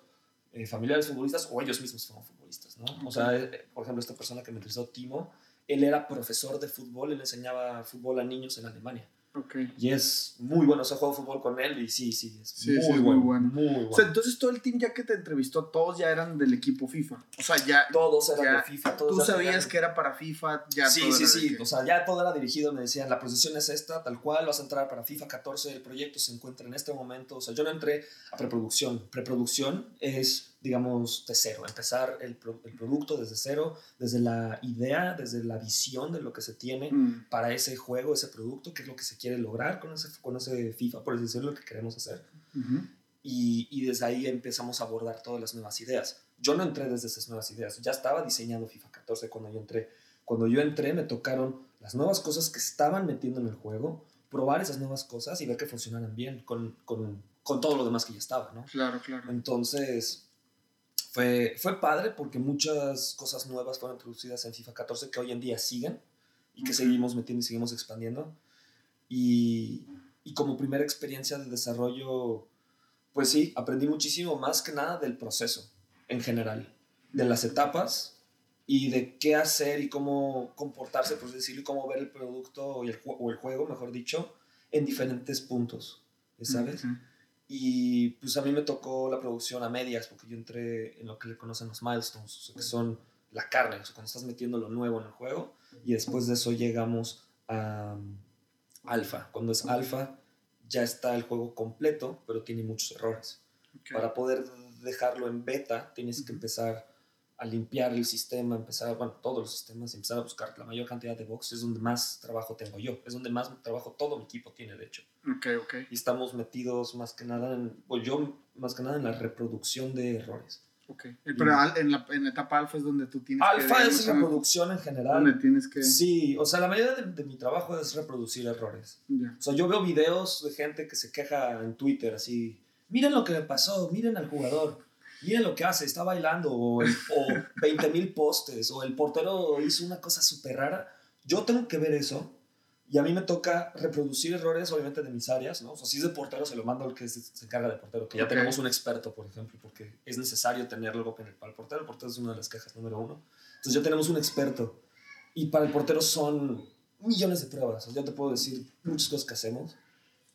eh, familiares futbolistas o ellos mismos fueron futbolistas, ¿no? O sea, eh, por ejemplo, esta persona que me entrevistó, Timo, él era profesor de fútbol, él enseñaba fútbol a niños en Alemania. Okay. Y es muy bueno, o sea, fútbol con él y sí, sí, es sí, muy, sí, bueno, muy bueno. Muy bueno. O sea, entonces todo el team ya que te entrevistó, todos ya eran del equipo FIFA. O sea, ya. Todos eran de FIFA. Todos tú sabías que era para FIFA, ya Sí, sí, sí. O sea, ya todo era dirigido, me decían, la posición es esta, tal cual, vas a entrar para FIFA 14, el proyecto se encuentra en este momento. O sea, yo no entré a preproducción. Preproducción es digamos, de cero, empezar el, el, producto desde cero, desde la idea, desde la visión de lo que se tiene mm. para ese juego, ese producto, qué es lo que se quiere lograr con ese, con ese FIFA, por decirlo, lo que queremos hacer. y, y, desde ahí empezamos a abordar todas las nuevas ideas. Yo no entré desde esas nuevas ideas, ya estaba diseñando FIFA 14 cuando yo entré. Cuando yo entré me tocaron las nuevas cosas que estaban metiendo en el juego, probar esas nuevas cosas y ver que funcionaran bien con, con, con todo lo demás que ya estaba, ¿no? Claro, claro. Entonces, fue, fue padre porque muchas cosas nuevas fueron introducidas en FIFA 14 que hoy en día siguen y que seguimos metiendo y seguimos expandiendo. Y, y, como primera experiencia de desarrollo, pues sí, aprendí muchísimo más que nada del proceso en general, de las etapas y de qué hacer y cómo comportarse, por decirlo, y cómo ver el producto o el, o el juego, mejor dicho, en diferentes puntos, ¿sabes? Y pues a mí me tocó la producción a medias, porque yo entré en lo que le conocen los milestones, que son la carne, o sea, cuando estás metiendo lo nuevo en el juego, y después de eso llegamos a um, alfa. Cuando es alfa, ya está el juego completo, pero tiene muchos errores. Para poder dejarlo en beta, tienes que empezar a limpiar el sistema, empezar, bueno, todos los sistemas, empezar a buscar la mayor cantidad de bugs, es donde más trabajo tengo yo, es donde más trabajo todo mi equipo tiene, de hecho. Ok, ok. Y estamos metidos más que nada en, pues yo más que nada en la reproducción de errores. Ok, eh, pero en, la, en la etapa alfa es donde tú tienes alfa que... Alfa es reproducción en general. Donde tienes que... Sí, o sea, la mayoría de, mi trabajo es reproducir errores. O sea, yo veo videos de gente que se queja en Twitter así, miren lo que me pasó, miren al jugador miren lo que hace, está bailando, o, o 20 mil postes, o el portero hizo una cosa súper rara. Yo tengo que ver eso y a mí me toca reproducir errores, obviamente, de mis áreas, ¿no? O sea, si es de portero, se lo mando al que se, encarga de portero, que ya tenemos un experto, por ejemplo, porque es necesario tenerlo algo para el portero. El portero es una de las quejas número uno. Entonces, ya tenemos un experto. Y para el portero son millones de pruebas. O sea, yo te puedo decir muchas cosas que hacemos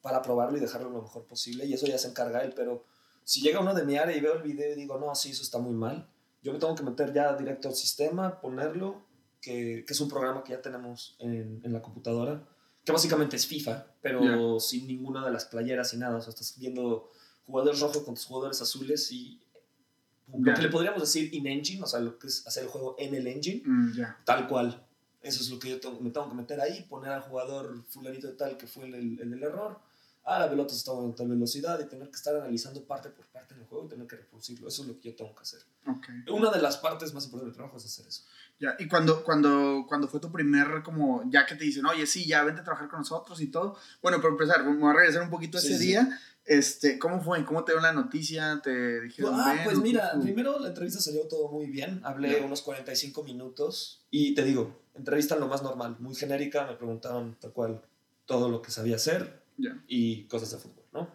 para probarlo y dejarlo lo mejor posible. Y eso ya se encarga él, pero Si llega uno de mi área y veo el video y digo, no, sí, eso está muy mal, yo me tengo que meter ya directo al sistema, ponerlo, que, que es un programa que ya tenemos en, en, la computadora, que básicamente es FIFA, pero yeah. sin ninguna de las playeras y nada. O sea, estás viendo jugadores rojos contra jugadores azules y lo que le podríamos decir in-engine, o sea, lo que es hacer el juego en el engine, mm, yeah. tal cual. Eso es lo que yo tengo, me tengo que meter ahí, poner al jugador fulanito de tal que fue el, el, el error. Ah, la pelota está a tal velocidad y tener que estar analizando parte por parte del juego y tener que reproducirlo. Eso es lo que yo tengo que hacer. Okay. Una de las partes más importantes del trabajo es hacer eso. Ya, y cuando, cuando, cuando fue tu primer, como, ya que te dicen, oye, sí, ya vente a trabajar con nosotros y todo. Bueno, para empezar, vamos a regresar un poquito a ese sí, día. Sí. Este, ¿Cómo fue? ¿Cómo te dio la noticia? ¿Te dijeron Ah, ven, pues mira, primero la entrevista salió todo muy bien. Hablé yeah. unos 45 minutos y te digo, entrevista lo más normal, muy genérica. Me preguntaron tal cual todo lo que sabía hacer yeah. y cosas de fútbol, ¿no?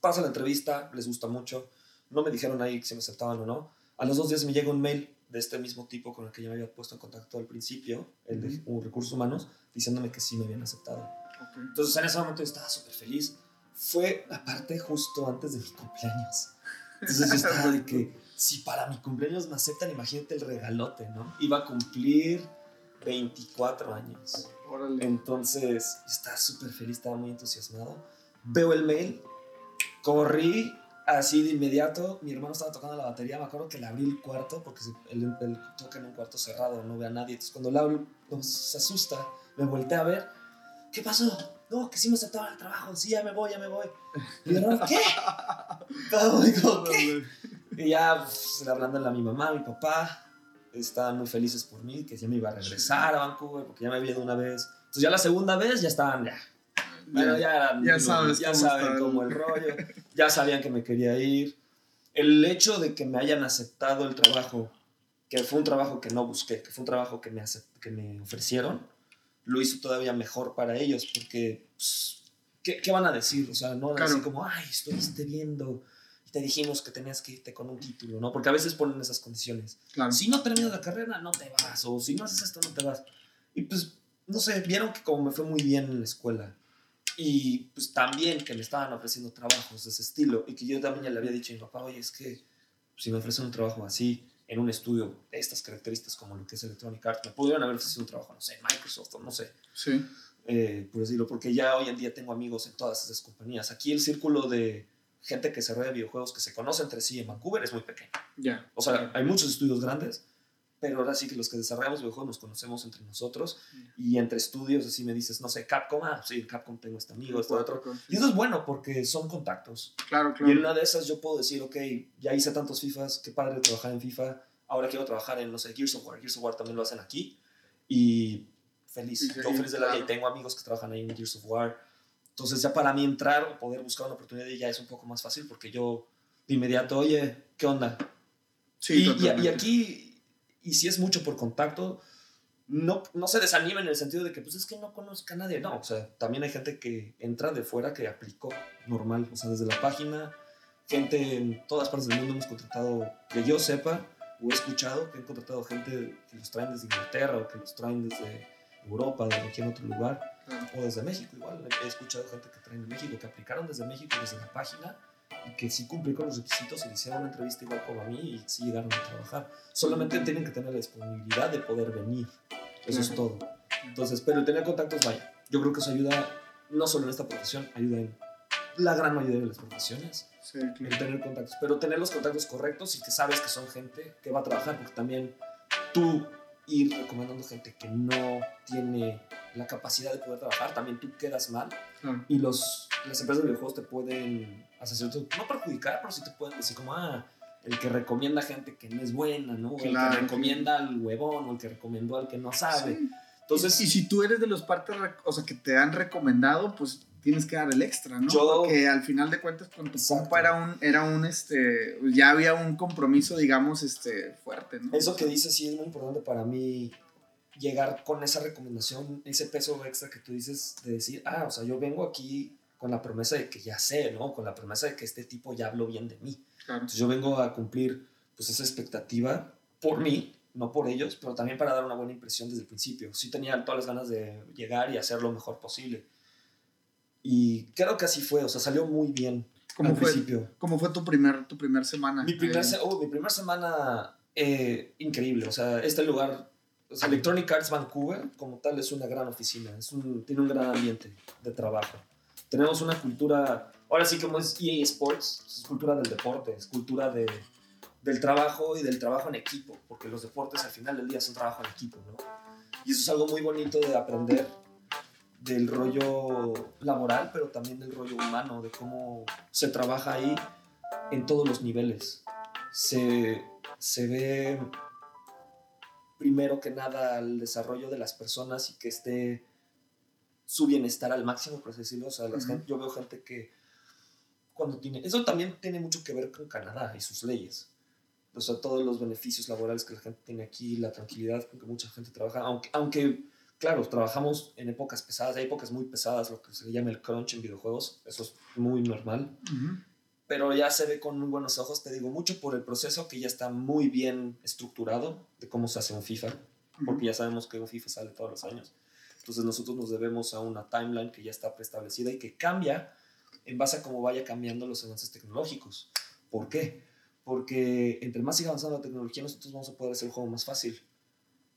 Pasa la entrevista, les gusta mucho. No me dijeron ahí si me aceptaban o no. A los dos días me llega un mail de este mismo tipo con el que yo me había puesto en contacto al principio, el de uh, recursos humanos, diciéndome que sí me habían aceptado. Okay. Entonces en ese momento yo estaba súper feliz fue aparte justo antes de mi cumpleaños. Entonces yo estaba de que si para mi cumpleaños me aceptan, imagínate el regalote, ¿no? Iba a cumplir 24 años. Órale. Entonces estaba súper feliz, estaba muy entusiasmado. Veo el mail, corrí así de inmediato. Mi hermano estaba tocando la batería, me acuerdo que le abrí el cuarto porque él, él toca en un cuarto cerrado, no ve a nadie. Entonces cuando le abro, pues, se asusta, me volteé a ver. ¿Qué pasó? no, que sí me aceptaban el trabajo, sí, ya me voy, ya me voy. Y yo, ¿qué? Todo, digo, ¿qué? Y ya pues, hablando a mi mamá, a mi papá, estaban muy felices por mí, que ya me iba a regresar a Vancouver, porque ya me había ido una vez. Entonces ya la segunda vez ya estaban, ya. Bueno, ya, eran, ya sabes ya saben cómo el rollo, ya sabían que me quería ir. El hecho de que me hayan aceptado el trabajo, que fue un trabajo que no busqué, que fue un trabajo que me, que me ofrecieron, lo hizo todavía mejor para ellos, porque, pues, ¿qué, ¿qué, van a decir? O sea, no claro. así como, ay, estuviste viendo y te dijimos que tenías que irte con un título, ¿no? Porque a veces ponen esas condiciones. Claro. Si no terminas la carrera, no te vas, o si no haces esto, no te vas. Y pues, no sé, vieron que como me fue muy bien en la escuela, y pues también que me estaban ofreciendo trabajos de ese estilo, y que yo también ya le había dicho a mi papá, oye, es que si me ofrecen un trabajo así, en un estudio de estas características como lo que es Electronic Arts, me pudieron haber ofrecido un trabajo, no sé, en Microsoft o no sé. Sí. Eh, por decirlo, porque ya hoy en día tengo amigos en todas esas compañías. Aquí el círculo de gente que desarrolla videojuegos que se conoce entre sí en Vancouver es muy pequeño. Ya. Yeah. O sea, hay muchos estudios grandes, pero ahora sí que los que desarrollamos videojuegos nos conocemos entre nosotros yeah. y entre estudios, así me dices, no sé, Capcom, ah, sí, Capcom tengo este amigo, este otro. Y eso es bueno porque son contactos. Claro, claro. Y en una de esas yo puedo decir, ok, ya hice tantos FIFAs, qué padre trabajar en FIFA ahora quiero trabajar en, no sé, Gears of War. Gears of War también lo hacen aquí. Y feliz, yo feliz de la vida. Y tengo amigos que trabajan ahí en Gears of War. Entonces ya para mí entrar o poder buscar una oportunidad ya es un poco más fácil porque yo de inmediato, oye, ¿qué onda? Sí, y, y, y, aquí, y si es mucho por contacto, no, no se desanimen en el sentido de que pues es que no conozca a nadie. No, o sea, también hay gente que entra de fuera que aplicó normal, o sea, desde la página, gente en todas partes del mundo hemos contratado, que yo sepa, o he escuchado que han contratado gente que los traen desde Inglaterra o que los traen desde Europa, de cualquier otro lugar, o desde México igual. He escuchado gente que traen de México, que aplicaron desde México, desde la página, y que sí cumplieron con los requisitos y le hicieron una entrevista igual como a mí y sí llegaron a trabajar. Solamente tienen que tener la disponibilidad de poder venir. Eso uh -huh. es todo. Entonces, pero tener contactos, vaya. Yo creo que eso ayuda, no solo en esta profesión, ayuda en la gran mayoría de las profesiones sí, claro. el tener contactos, pero tener los contactos correctos y que sabes que son gente que va a trabajar, porque también tú ir recomendando gente que no tiene la capacidad de poder trabajar, también tú quedas mal claro. y los, las empresas de videojuegos te pueden hacer cierto, no perjudicar, pero sí te pueden decir como, ah, el que recomienda gente que no es buena, ¿no? Claro, el que recomienda al huevón o el que recomendó al que no sabe. Sí. Entonces, y, y, si tú eres de los partes, o sea, que te han recomendado, pues tienes que dar el extra, ¿no? Yo, Porque al final de cuentas con tu compa era un, era un, este, ya había un compromiso, digamos, este, fuerte, ¿no? Eso que dices sí es muy importante para mí, llegar con esa recomendación, ese peso extra que tú dices de decir, ah, o sea, yo vengo aquí con la promesa de que ya sé, ¿no? Con la promesa de que este tipo ya habló bien de mí. Claro. Entonces yo vengo a cumplir, pues, esa expectativa por mí, no por ellos, pero también para dar una buena impresión desde el principio. Sí tenía todas las ganas de llegar y hacer lo mejor posible. Y creo que así fue, o sea, salió muy bien. ¿Cómo al fue, principio. ¿Cómo fue tu primer, tu primer semana? Mi primer, se- oh, mi primer semana eh, increíble. O sea, este lugar, Electronic Arts Vancouver, como tal, es una gran oficina. Es un, tiene un gran ambiente de trabajo. Tenemos una cultura, ahora sí como es EA Sports, es cultura del deporte, es cultura de, del trabajo y del trabajo en equipo, porque los deportes al final del día son trabajo en equipo, ¿no? Y eso es algo muy bonito de aprender del rollo laboral, pero también del rollo humano, de cómo se trabaja ahí en todos los niveles. Se, se ve primero que nada el desarrollo de las personas y que esté su bienestar al máximo, por así decirlo. O sea, la Ujú. gente- yo veo gente que cuando tiene... Eso también tiene mucho que ver con Canadá y sus leyes. O sea, todos los beneficios laborales que la gente tiene aquí, la tranquilidad con que mucha gente trabaja, aunque, aunque claro, trabajamos en épocas pesadas, hay épocas muy pesadas, lo que se llama el crunch en videojuegos, eso es muy normal, Ujú. Pero ya se ve con muy buenos ojos, te digo, mucho por el proceso que ya está muy bien estructurado de cómo se hace un FIFA, porque ya sabemos que un FIFA sale todos los años. Entonces nosotros nos debemos a una timeline que ya está preestablecida y que cambia en base a cómo vaya cambiando los avances tecnológicos. ¿Por qué? Porque entre más siga avanzando la tecnología, nosotros vamos a poder hacer el juego más fácil.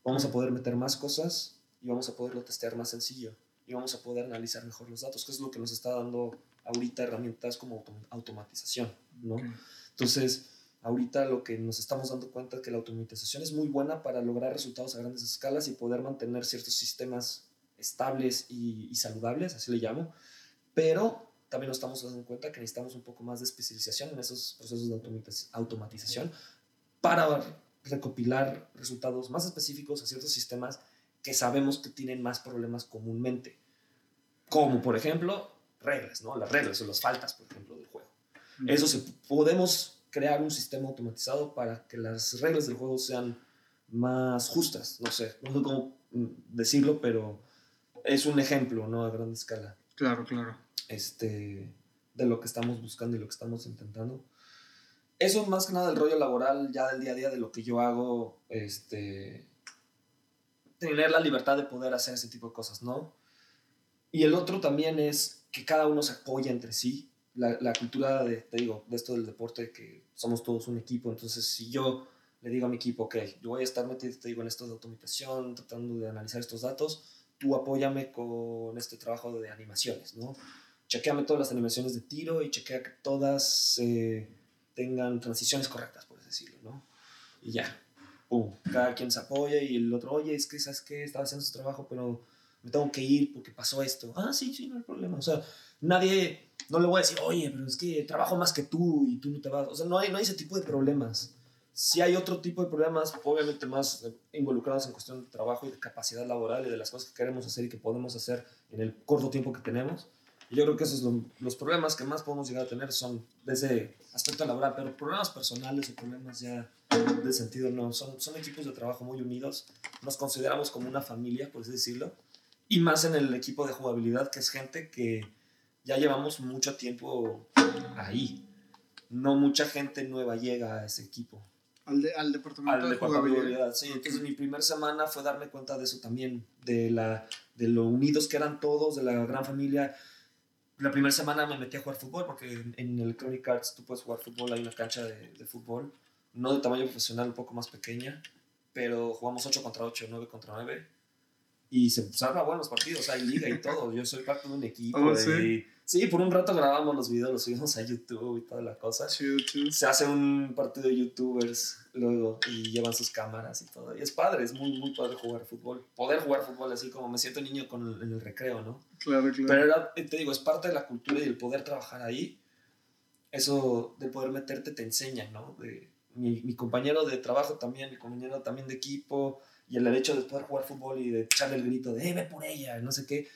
Vamos a poder meter más cosas y vamos a poderlo testear más sencillo. Y vamos a poder analizar mejor los datos, que es lo que nos está dando ahorita herramientas como autom- automatización, ¿no? Ok. Entonces, ahorita lo que nos estamos dando cuenta es que la automatización es muy buena para lograr resultados a grandes escalas y poder mantener ciertos sistemas estables y, y saludables, así le llamo, pero también nos estamos dando cuenta que necesitamos un poco más de especialización en esos procesos de automatiz- automatización para recopilar resultados más específicos a ciertos sistemas que sabemos que tienen más problemas comúnmente, como por ejemplo reglas, ¿no? Las reglas o las faltas, por ejemplo, del juego. Eso se, podemos crear un sistema automatizado para que las reglas del juego sean más justas. No sé, no sé cómo mm, decirlo, pero es un ejemplo, ¿no? A gran escala. Claro, claro. Este, de lo que estamos buscando y lo que estamos intentando. Eso más que nada del rollo laboral, ya del día a día, de lo que yo hago, este, tener la libertad de poder hacer ese tipo de cosas, ¿no? Y el otro también es que cada uno se apoya entre sí. La, la cultura de, te digo, de esto del deporte, que somos todos un equipo, entonces si yo le digo a mi equipo, ok, yo voy a estar metido, te digo, en esto de automatización, tratando de analizar estos datos, tú apóyame con este trabajo de animaciones, ¿no? Chequeame todas las animaciones de tiro y chequea que todas eh, tengan transiciones correctas, por así decirlo, ¿no? Y ya, pum, cada quien se apoya y el otro, oye, es que, ¿sabes qué? Estaba haciendo su trabajo, pero me tengo que ir porque pasó esto. Ah, sí, sí, no hay problema. O sea, nadie, no le voy a decir, oye, pero es que trabajo más que tú y tú no te vas. O sea, no hay, no hay ese tipo de problemas. Si hay otro tipo de problemas, obviamente más involucrados en cuestión de trabajo y de capacidad laboral y de las cosas que queremos hacer y que podemos hacer en el corto tiempo que tenemos. Y yo creo que esos son los problemas que más podemos llegar a tener son desde aspecto laboral, pero problemas personales o problemas ya de sentido no. Son, son equipos de trabajo muy unidos. Nos consideramos como una familia, por así decirlo. Y más en el equipo de jugabilidad, que es gente que ya llevamos mucho tiempo ahí. No mucha gente nueva llega a ese equipo Al, de- al departamento al de jugabilidad. jugabilidad. Sí, entonces mi primera semana fue darme cuenta de eso también, de, la, de lo unidos que eran todos, de la gran familia. La primera semana me metí a jugar fútbol, porque en, en Electronic Arts tú puedes jugar fútbol, hay una cancha de, de fútbol, no de tamaño profesional, un poco más pequeña, pero jugamos 8 contra 8, 9 contra 9. Y se, arman buenos partidos, hay liga y todo. Yo soy parte de un equipo. Oh, ¿sí? sí, por un rato grabamos los videos, los subimos a YouTube y toda la cosa chido. se hace un partido de youtubers luego y llevan sus cámaras y todo. Y es padre, es muy, muy padre jugar fútbol. Poder jugar fútbol así como me siento niño con el- en el recreo, ¿no? Claro, claro. Pero era- te digo, es parte de la cultura y el poder trabajar ahí. Eso de poder meterte te enseña, ¿no? De, mi, mi compañero de trabajo también, mi compañero también de equipo, y el hecho de poder jugar fútbol y de echarle el grito de, ¡eh, ve por ella! No sé qué.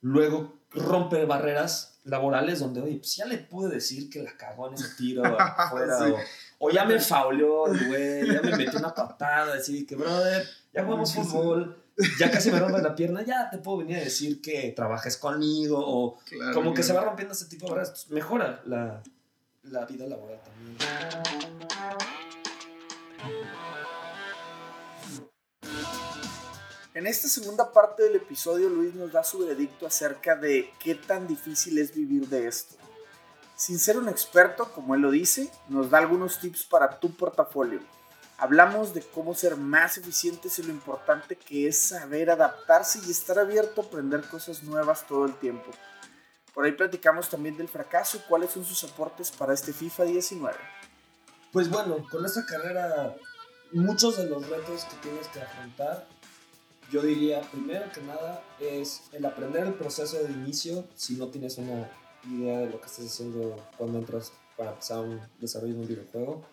Luego rompe barreras laborales donde, oye, pues ya le pude decir que la cagó en ese tiro afuera, Sí. o, o ya me fauleó el güey, ya me metió una patada, así que, brother, ya jugamos fútbol, ya casi me rompe la pierna, ya te puedo venir a decir que trabajes conmigo, o Claro, como que se va rompiendo ese tipo de barreras, pues, mejora la, la vida laboral también. En esta segunda parte del episodio, Luis nos da su veredicto acerca de qué tan difícil es vivir de esto. Sin ser un experto, como él lo dice, nos da algunos tips para tu portafolio. Hablamos de cómo ser más eficientes y lo importante que es saber adaptarse y estar abierto a aprender cosas nuevas todo el tiempo. Por ahí platicamos también del fracaso y cuáles son sus aportes para este FIFA 19. Pues bueno, con esta carrera, muchos de los retos que tienes que afrontar, yo diría, primero que nada, es el aprender el proceso de inicio si no tienes una idea de lo que estás haciendo cuando entras para empezar un desarrollo de un videojuego.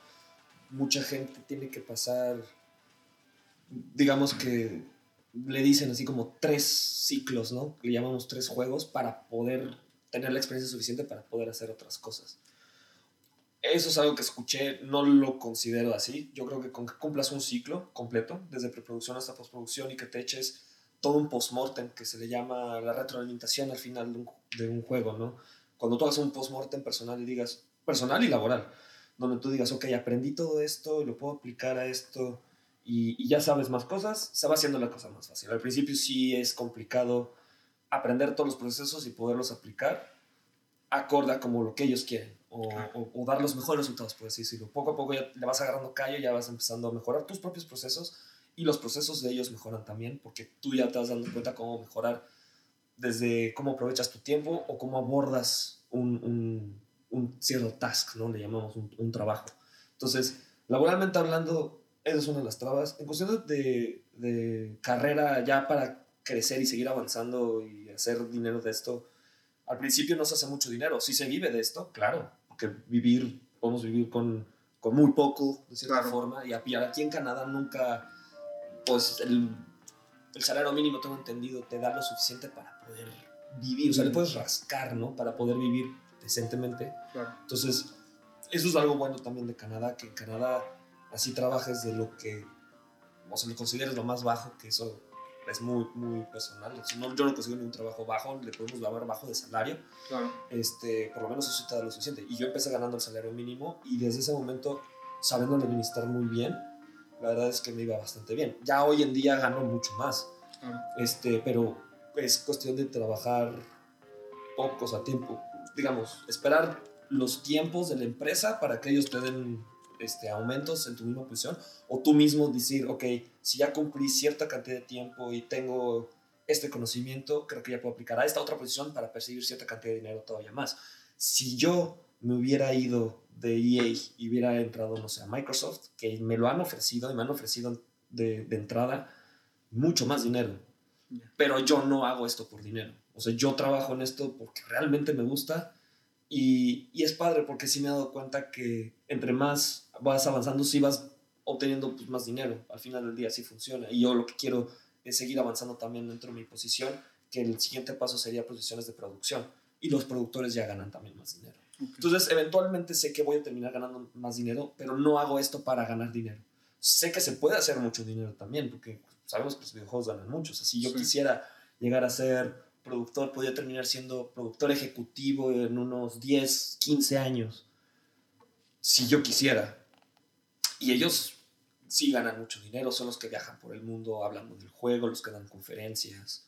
Mucha gente tiene que pasar, digamos que le dicen así como tres ciclos, ¿no? Le llamamos tres juegos para poder tener la experiencia suficiente para poder hacer otras cosas. Eso es algo que escuché, no lo considero así. Yo creo que con que cumplas un ciclo completo, desde preproducción hasta postproducción, y que te eches todo un postmortem, que se le llama la retroalimentación al final de un, juego, ¿no? Cuando tú hagas un postmortem personal y digas, personal y laboral, donde tú digas, ok, aprendí todo esto, lo puedo aplicar a esto, y, y ya sabes más cosas, se va haciendo la cosa más fácil. Al principio sí es complicado aprender todos los procesos y poderlos aplicar acorde a como lo que ellos quieren o, o, dar los mejores resultados, por así decirlo. Poco a poco ya le vas agarrando callo, ya vas empezando a mejorar tus propios procesos y los procesos de ellos mejoran también porque tú ya te vas dando cuenta cómo mejorar desde cómo aprovechas tu tiempo o cómo abordas un, un, un cierto task, ¿no? Le llamamos un, un, trabajo. Entonces, laboralmente hablando, esa es una de las trabas. En cuestión de, de carrera ya para crecer y seguir avanzando y hacer dinero de esto, al principio no se hace mucho dinero. Si se vive de esto, claro, porque vivir, podemos vivir con, con muy poco, de cierta claro. forma, y aquí en Canadá nunca, pues el, el, salario mínimo, tengo entendido, te da lo suficiente para poder vivir, o sea, le puedes rascar, ¿no? Para poder vivir decentemente. Claro. Entonces, eso es algo bueno también de Canadá, que en Canadá así trabajes de lo que, o sea, lo consideres lo más bajo, que eso es muy, muy personal. No, yo no consigo ni un trabajo bajo, le podemos llamar bajo de salario. Claro. Este, por lo menos eso te da lo suficiente. Y yo empecé ganando el salario mínimo y desde ese momento, sabiendo administrar muy bien, la verdad es que me iba bastante bien. Ya hoy en día gano mucho más. Claro. Este, pero es cuestión de trabajar pocos a tiempo. Digamos, esperar los tiempos de la empresa para que ellos te den este, aumentos en tu misma posición, o tú mismo decir, ok, si ya cumplí cierta cantidad de tiempo y tengo este conocimiento, creo que ya puedo aplicar a esta otra posición para percibir cierta cantidad de dinero todavía más. Si yo me hubiera ido de EA y hubiera entrado, no sé, a Microsoft, que me lo han ofrecido y me han ofrecido de, de entrada mucho más dinero, Yeah. pero yo no hago esto por dinero. O sea, yo trabajo en esto porque realmente me gusta y, y, es padre porque sí me he dado cuenta que entre más vas avanzando, sí vas obteniendo pues, más dinero. Al final del día sí funciona. Y yo lo que quiero es seguir avanzando también dentro de mi posición, que el siguiente paso sería posiciones de producción. Y los productores ya ganan también más dinero. Okay. Entonces, eventualmente sé que voy a terminar ganando más dinero, pero no hago esto para ganar dinero. Sé que se puede hacer mucho dinero también, porque sabemos que los videojuegos ganan mucho. O sea, si yo Sí. quisiera llegar a ser productor, podría terminar siendo productor ejecutivo en unos 10, 15 años, si yo quisiera. Y ellos sí ganan mucho dinero, son los que viajan por el mundo hablando del juego, los que dan conferencias,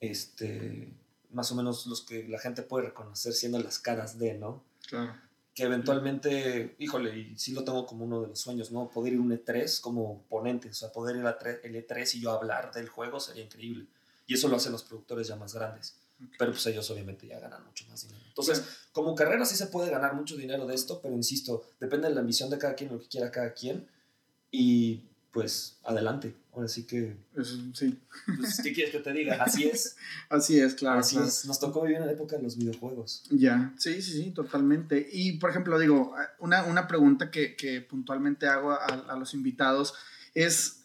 este, más o menos los que la gente puede reconocer siendo las caras de, ¿no? Claro. Que eventualmente, híjole, y sí lo tengo como uno de los sueños, ¿no? Poder ir a un E3 como ponente, o sea, poder ir a tre- el E3 y yo hablar del juego sería increíble. Y eso lo hacen los productores ya más grandes. Pero pues ellos obviamente ya ganan mucho más dinero. Entonces, como carrera sí se puede ganar mucho dinero de esto, pero insisto, depende de la ambición de cada quien, lo que quiera cada quien. Y pues adelante. Ahora sí que, sí. pues, ¿qué quieres que te diga? Así es. Así es, claro. Así claro. es. Nos tocó vivir en la época de los videojuegos. Ya, sí, sí, sí, totalmente. Y por ejemplo, digo, una, una pregunta que, que puntualmente hago a, a los invitados es,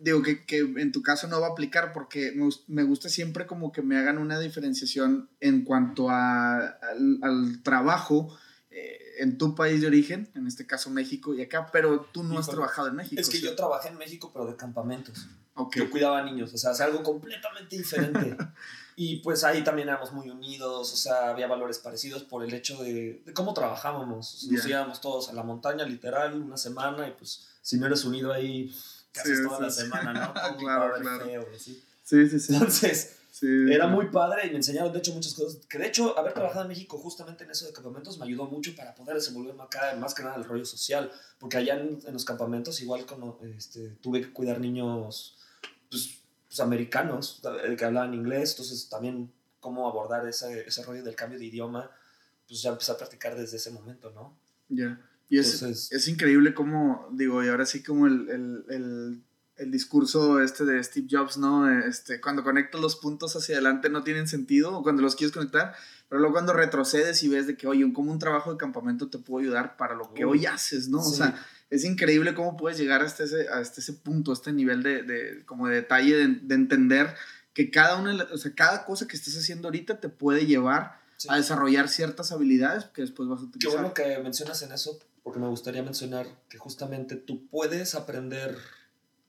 digo, que, que en tu caso no va a aplicar porque me, me gusta siempre como que me hagan una diferenciación en cuanto a, al, al trabajo eh, en tu país de origen, en este caso México y acá, pero tú no has trabajado en México. Es que ¿sí? yo trabajé en México, pero de campamentos. Ok, Yo cuidaba niños, o sea, es algo completamente diferente. y pues ahí también éramos muy unidos, o sea, había valores parecidos por el hecho de, de cómo trabajábamos. O sea, Nos íbamos todos a la montaña, literal, una semana, y pues si no eres unido ahí, ¿qué Sí, toda sí, la sí. semana, no? Todo Claro, claro. feo y así. sí, sí, sí. Entonces, Era muy padre y me enseñaron, de hecho, muchas cosas. Que de hecho, haber trabajado en México justamente en eso de campamentos me ayudó mucho para poder desenvolverme acá, más que nada el rollo social. Porque allá en, los campamentos, igual como este, tuve que cuidar niños pues, pues, americanos que hablaban inglés, entonces también cómo abordar ese, ese rollo del cambio de idioma, pues ya empecé a practicar desde ese momento, ¿no? Ya. Y es, es, increíble cómo, digo, y ahora sí como el, el, el el discurso este de Steve Jobs, ¿no? Este, cuando conectas los puntos hacia adelante no tienen sentido, o cuando los quieres conectar, pero luego cuando retrocedes y ves de que, oye, como un trabajo de campamento te puede ayudar para lo que hoy haces, ¿no? O sea, es increíble cómo puedes llegar hasta ese, hasta ese punto, a este nivel de, de como de detalle, de, entender que cada, una, o sea, cada cosa que estés haciendo ahorita te puede llevar a desarrollar ciertas habilidades que después vas a utilizar. Qué bueno que mencionas en eso, porque me gustaría mencionar que justamente tú puedes aprender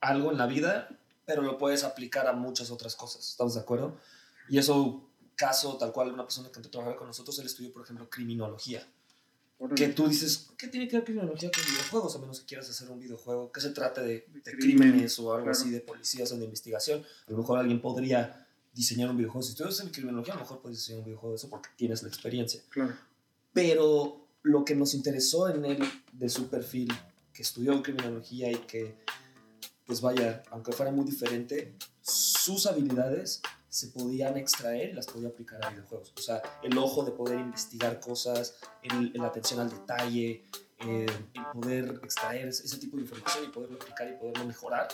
algo en la vida, pero lo puedes aplicar a muchas otras cosas. ¿Estamos de acuerdo? Y eso, caso tal cual, una persona que entró a trabajar con nosotros, él estudió, por ejemplo, criminología. Que tú dices, ¿qué tiene que ver criminología con videojuegos? A menos que quieras hacer un videojuego que se trate de, crímenes o algo así, de policías o de investigación. A lo mejor alguien podría diseñar un videojuego. Si tú eres en criminología, a lo mejor puedes diseñar un videojuego de eso porque tienes la experiencia. Claro. Pero lo que nos interesó en él, de su perfil, que estudió criminología y que pues vaya, aunque fuera muy diferente, sus habilidades se podían extraer y las podía aplicar a videojuegos. O sea, el ojo de poder investigar cosas, la atención al detalle, eh, el poder extraer ese tipo de información y poderlo aplicar y poderlo mejorar,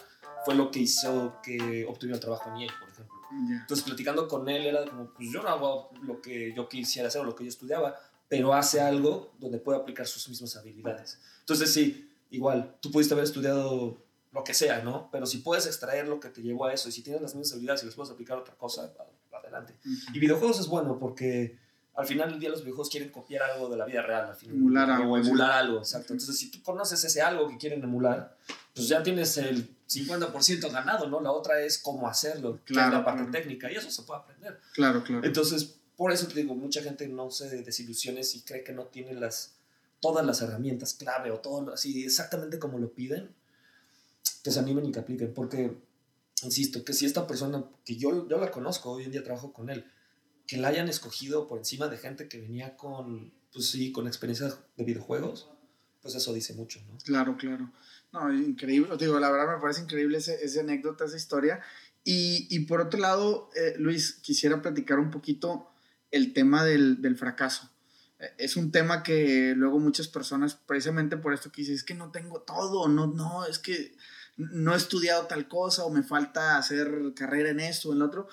fue lo que hizo que obtuviera el trabajo en EA, por ejemplo. Entonces, platicando con él, era como, pues yo no hago lo que yo quisiera hacer o lo que yo estudiaba, pero hace algo donde puede aplicar sus mismas habilidades. Entonces, sí, igual, tú pudiste haber estudiado lo que sea, ¿no? Pero si puedes extraer lo que te llevó a eso y si tienes las mismas habilidades y les puedes aplicar otra cosa, adelante. Y videojuegos es bueno porque al final del día los videojuegos quieren copiar algo de la vida real, al final, emular algo. O emular algo, exacto. Entonces, si tú conoces ese algo que quieren emular, pues ya tienes el 50% ganado, ¿no? La otra es cómo hacerlo, claro, la parte técnica, y eso se puede aprender. Claro, claro. Entonces, por eso te digo, mucha gente no se desilusiones y cree que no tiene las, todas las herramientas clave o todo así exactamente como lo piden que se animen y que apliquen, porque, insisto, que si esta persona, que yo, yo la conozco, hoy en día trabajo con él, que la hayan escogido por encima de gente que venía con, pues sí, con experiencias de videojuegos, pues eso dice mucho, ¿no? Claro, claro. No, increíble, digo, la verdad me parece increíble ese, esa anécdota, esa historia. Y, y por otro lado, eh, Luis, quisiera platicar un poquito el tema del, del fracaso es un tema que luego muchas personas, precisamente por esto que dicen, es que no tengo todo, no, no, es que no he estudiado tal cosa o me falta hacer carrera en esto o en lo otro.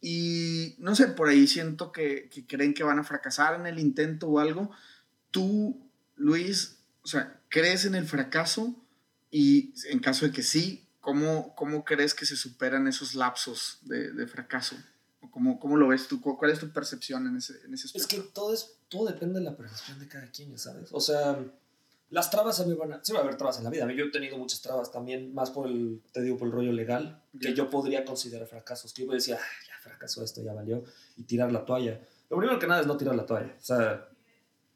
Y no sé, por ahí siento que, creen que van a fracasar en el intento o algo. Tú, Luis, o sea, ¿crees en el fracaso? Y en caso de que sí, ¿cómo, cómo crees que se superan esos lapsos de, fracaso? ¿Cómo, ¿Cómo, lo ves tú? ¿Cuál es tu percepción en ese, en ese aspecto? Es que todo, es, todo depende de la percepción de cada quien, ¿sabes? O sea, las trabas a mí van a... Sí va a haber trabas en la vida. A yo he tenido muchas trabas también, más por el, te digo, por el rollo legal, que yo podría considerar fracasos. Que yo decía, ah, ya fracasó esto, ya valió, y tirar la toalla. Lo primero que nada es no tirar la toalla. O sea,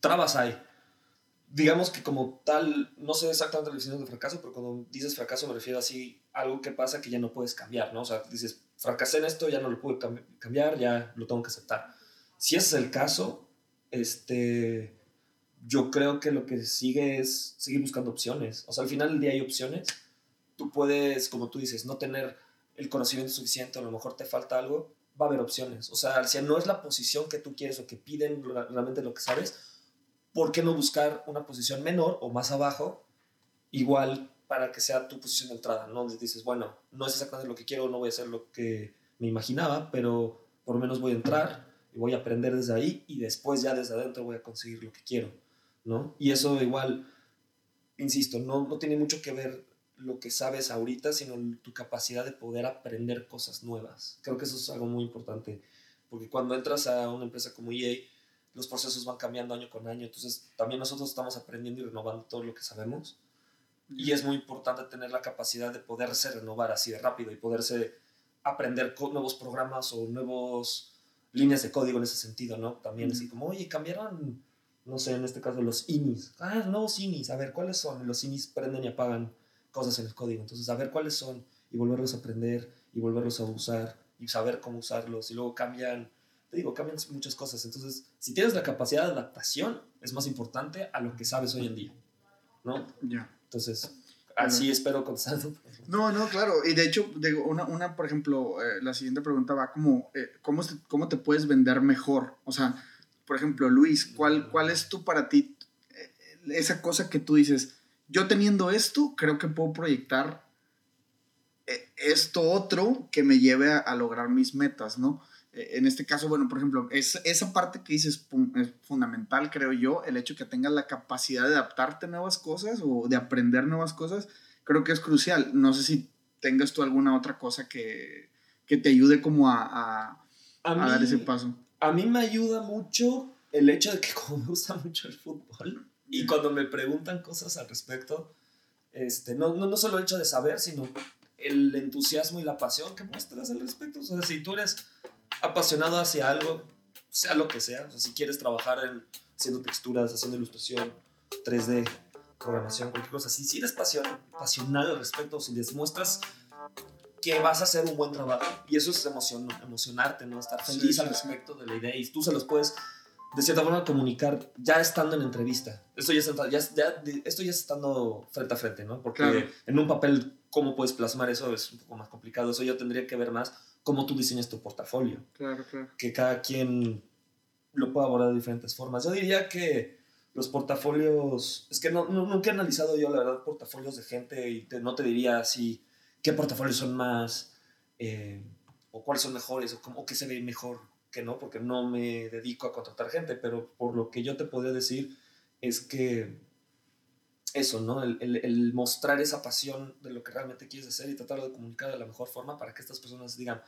trabas hay. Digamos que como tal, no sé exactamente la definición de fracaso, pero cuando dices fracaso me refiero así algo que pasa que ya no puedes cambiar, ¿no? O sea, dices, fracasé en esto, ya no lo pude cambiar, ya lo tengo que aceptar. Si es el caso, este yo creo que lo que sigue es seguir buscando opciones. O sea, al final del día hay opciones. Tú puedes, como tú dices, no tener el conocimiento suficiente, a lo mejor te falta algo, va a haber opciones. O sea, si no es la posición que tú quieres o que piden realmente lo que sabes, ¿por qué no buscar una posición menor o más abajo, igual para que sea tu posición de entrada? No dices, bueno, no es exactamente lo que quiero, no voy a hacer lo que me imaginaba, pero por lo menos voy a entrar y voy a aprender desde ahí y después ya desde adentro voy a conseguir lo que quiero. ¿no? Y eso igual, insisto, no, no tiene mucho que ver lo que sabes ahorita, sino tu capacidad de poder aprender cosas nuevas. Creo que eso es algo muy importante, porque cuando entras a una empresa como EA, los procesos van cambiando año con año, entonces también nosotros estamos aprendiendo y renovando todo lo que sabemos. Y es muy importante tener la capacidad de poderse renovar así de rápido y poderse aprender nuevos programas o nuevos líneas de código en ese sentido, ¿no? También así como, oye, cambiaron no sé, en este caso los inis. Ah, nuevos inis, a ver cuáles son. Los inis prenden y apagan cosas en el código. Entonces, a ver cuáles son y volverlos a aprender y volverlos a usar y saber cómo usarlos. Y luego cambian, te digo, cambian muchas cosas. Entonces, si tienes la capacidad de adaptación, es más importante a lo que sabes hoy en día, ¿no? Ya. Entonces, así espero contestar. No, no, claro. Y de hecho, digo, una, una por ejemplo, eh, la siguiente pregunta va como, eh, ¿cómo, se- ¿cómo te puedes vender mejor? O sea, por ejemplo, Luis, ¿cuál, cuál es tú para ti eh, esa cosa que tú dices, yo teniendo esto, creo que puedo proyectar eh, esto otro que me lleve a, a lograr mis metas, ¿no? Eh, En este caso, bueno, por ejemplo, es, esa parte que dices es fundamental, creo yo, el hecho que tengas la capacidad de adaptarte a nuevas cosas o de aprender nuevas cosas, creo que es crucial. No sé si tengas tú alguna otra cosa que, que te ayude como a, a- A a dar ese paso. A mí me ayuda mucho el hecho de que como me gusta mucho el fútbol y cuando me preguntan cosas al respecto, este, no, no, no solo el hecho de saber, sino el entusiasmo y la pasión que muestras al respecto. O sea, si tú eres apasionado hacia algo, sea lo que sea, o sea, si quieres trabajar en, haciendo texturas, haciendo ilustración, 3D, programación, cualquier cosa, si, si eres pasion, apasionado al respecto, si les muestras que vas a hacer un buen trabajo. Y eso es emocion, emocionarte, ¿no? Estar feliz sí, al sí. respecto de la idea y tú se los puedes, de cierta forma, comunicar ya estando en entrevista. Esto ya, es, ya, ya- esto ya es estando frente a frente, ¿no? Porque Claro. en un papel, cómo puedes plasmar eso es un poco más complicado. Eso yo tendría que ver más cómo tú diseñas tu portafolio Claro, claro. que cada quien lo puede abordar de diferentes formas. Yo diría que los portafolios, es que no, no- nunca he analizado yo, la verdad, portafolios de gente y te- no te diría así qué portafolios son más eh, o cuáles son mejores o, cómo, o qué se ve mejor que no, porque no me dedico a contratar gente, pero por lo que yo te podría decir es que eso, ¿no? El, el- el mostrar esa pasión de lo que realmente quieres hacer y tratarlo de comunicar de la mejor forma para que estas personas digan,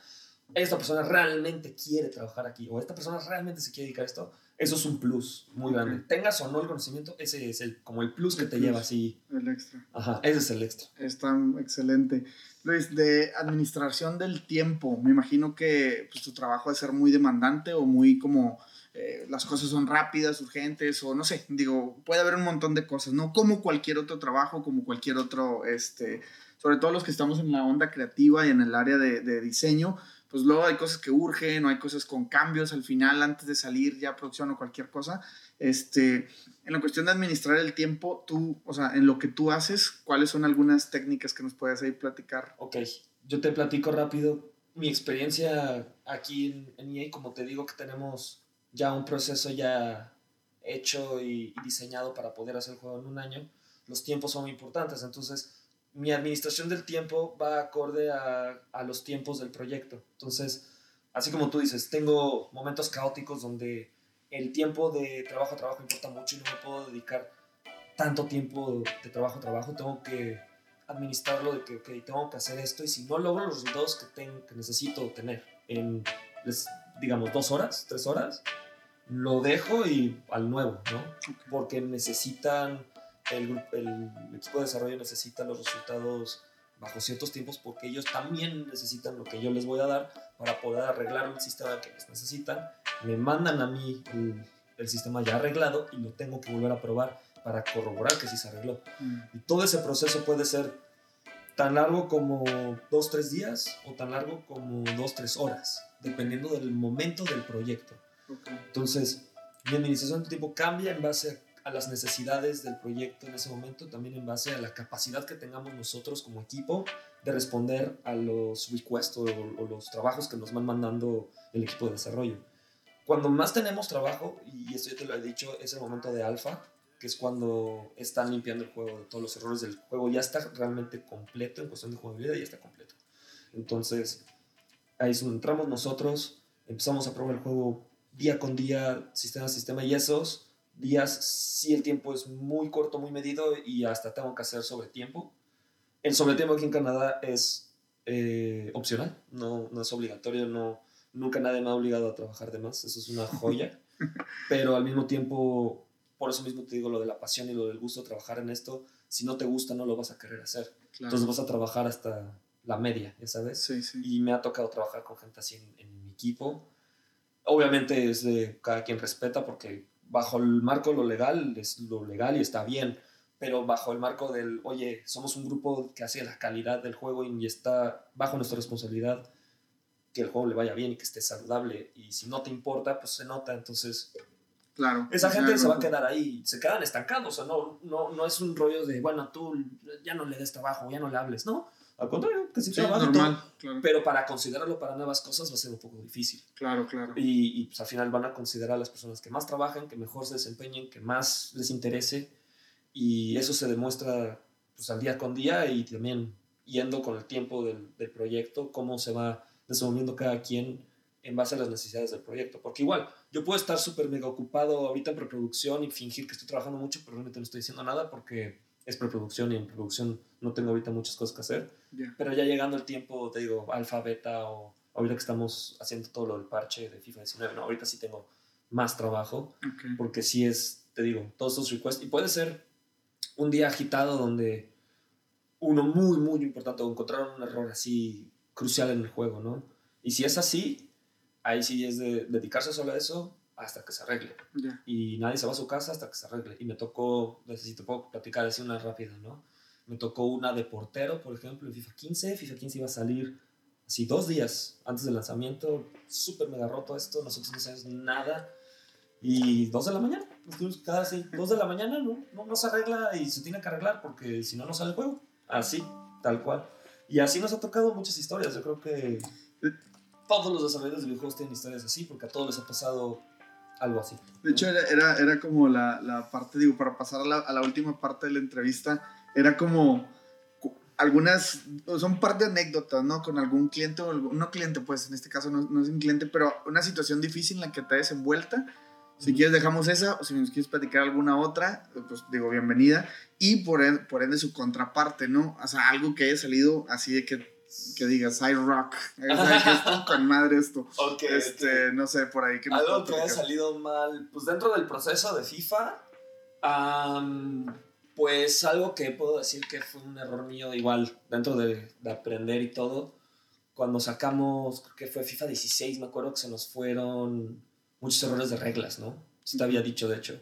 esta persona realmente quiere trabajar aquí o esta persona realmente se quiere dedicar a esto, eso es un plus muy grande. Tengas o no el conocimiento, ese es el, como el plus que te plus. lleva así. El extra. Ajá, ese es el extra. Está excelente. Luis, de administración del tiempo, me imagino que pues, tu trabajo a ser muy demandante o muy como eh, las cosas son rápidas, urgentes o no sé, digo, puede haber un montón de cosas, ¿no? Como cualquier otro trabajo, como cualquier otro, este, sobre todo los que estamos en la onda creativa y en el área de, diseño, pues luego hay cosas que urgen o hay cosas con cambios al final antes de salir ya producción o cualquier cosa. Este, en la cuestión de administrar el tiempo, tú, o sea, en lo que tú haces, ¿cuáles son algunas técnicas que nos puedes ahí platicar? Ok, yo te platico rápido mi experiencia aquí en, en EA, como te digo que tenemos ya un proceso ya hecho y, diseñado para poder hacer el juego en un año, los tiempos son importantes, entonces mi administración del tiempo va acorde a, a los tiempos del proyecto. Entonces, así como tú dices, tengo momentos caóticos donde el tiempo de trabajo a trabajo importa mucho y no me puedo dedicar tanto tiempo de trabajo a trabajo, tengo que administrarlo de que, ok, tengo que hacer esto y si no logro los resultados que, ten- que necesito tener en, les- digamos, dos horas, tres horas, lo dejo y al nuevo, ¿no? Porque necesitan, el, equipo de desarrollo necesita los resultados bajo ciertos tiempos porque ellos también necesitan lo que yo les voy a dar para poder arreglar el sistema que les necesitan. Me mandan a mí el, el sistema ya arreglado y lo tengo que volver a probar para corroborar que sí se arregló. Mm, Y todo ese proceso puede ser tan largo como dos, tres días o tan largo como dos, tres horas, dependiendo del momento del proyecto. Entonces, mi administración del tiempo cambia en base a las necesidades del proyecto en ese momento, también en base a la capacidad que tengamos nosotros como equipo de responder a los requests o, o los trabajos que nos van mandando el equipo de desarrollo. Cuando más tenemos trabajo, y esto ya te lo he dicho, es el momento de alfa, que es cuando están limpiando el juego de todos los errores del juego, ya está realmente completo en cuestión de jugabilidad, ya está completo. Entonces, ahí es donde entramos nosotros, empezamos a probar el juego día con día, sistema a sistema, y esos días sí el tiempo es muy corto, muy medido, y hasta tengo que hacer sobre tiempo. El sobre tiempo aquí en Canadá es eh, opcional, no, no es obligatorio, no, nunca nadie me ha obligado a trabajar de más, eso es una joya, pero al mismo tiempo, por eso mismo te digo lo de la pasión y lo del gusto de trabajar en esto, si no te gusta no lo vas a querer hacer, Claro. entonces vas a trabajar hasta la media, ya sabes. Sí, sí. Y me ha tocado trabajar con gente así en, en mi equipo. Obviamente es de cada quien respeta porque bajo el marco de lo legal es lo legal y está bien, pero bajo el marco del, oye, somos un grupo que hace la calidad del juego y está bajo nuestra responsabilidad que el juego le vaya bien y que esté saludable. Y si no te importa, pues se nota. Entonces, Claro. esa gente se va a quedar ahí, se quedan estancados. O sea, no, no, no es un rollo de, bueno, tú ya no le des trabajo, ya no le hables. No, al contrario, que Sí, trabaja y todo. normal. Claro, Pero para considerarlo para nuevas cosas va a ser un poco difícil. claro, claro. Y, y, pues al final van a considerar a las personas que más trabajan, que mejor se desempeñen, que más les interese. Y eso se demuestra pues, al día con día y también yendo con el tiempo del, del proyecto, cómo se va desenvolviendo cada quien en base a las necesidades del proyecto. Porque igual, yo puedo estar súper mega ocupado ahorita en preproducción y fingir que estoy trabajando mucho, pero realmente no estoy diciendo nada porque es preproducción y en producción no tengo ahorita muchas cosas que hacer. Pero ya llegando el tiempo, te digo, alfa, beta o ahorita que estamos haciendo todo lo del parche de FIFA 19, no, ahorita sí tengo más trabajo porque sí es, te digo, todos esos requests y puede ser un día agitado donde uno muy, muy importante o encontraron un error así crucial en el juego, ¿no? Y si es así, ahí sí es de dedicarse solo a eso hasta que se arregle Ya. y nadie se va a su casa hasta que se arregle. Y me tocó, si te puedo platicar así una rápida, ¿no? Me tocó una de portero, por ejemplo, en FIFA 15. FIFA 15 iba a salir así dos días antes del lanzamiento. Súper mega roto esto, nosotros no sabemos nada. Y dos de la mañana, nos tuvimos que quedar así. Dos de la mañana, no, no, no se arregla y se tiene que arreglar porque si no, no sale el juego. Así, tal cual. Y así nos ha tocado muchas historias. Yo creo que todos los desarrolladores de videojuegos tienen historias así porque a todos les ha pasado algo así. De hecho, era, era, como la, la parte, digo, para pasar a la, a la última parte de la entrevista, era como algunas, son un par de anécdotas, ¿no? Con algún cliente o algún, no cliente, pues en este caso no, no es un cliente, pero una situación difícil en la que te hayas envuelta. Si quieres dejamos esa, o si nos quieres platicar alguna otra, pues digo, bienvenida. Y por, en- por ende su contraparte, ¿no? O sea, algo que haya salido así de que, que digas, I rock, sea, que estuvo con madre esto. Ok, Este, no sé, por ahí que Algo que haya salido mal, pues dentro del proceso de FIFA, pues algo que puedo decir que fue un error mío igual, dentro de, de aprender y todo, cuando sacamos, creo que fue FIFA 16, me acuerdo que se nos fueron muchos errores de reglas, ¿no? Sí te había dicho, de hecho.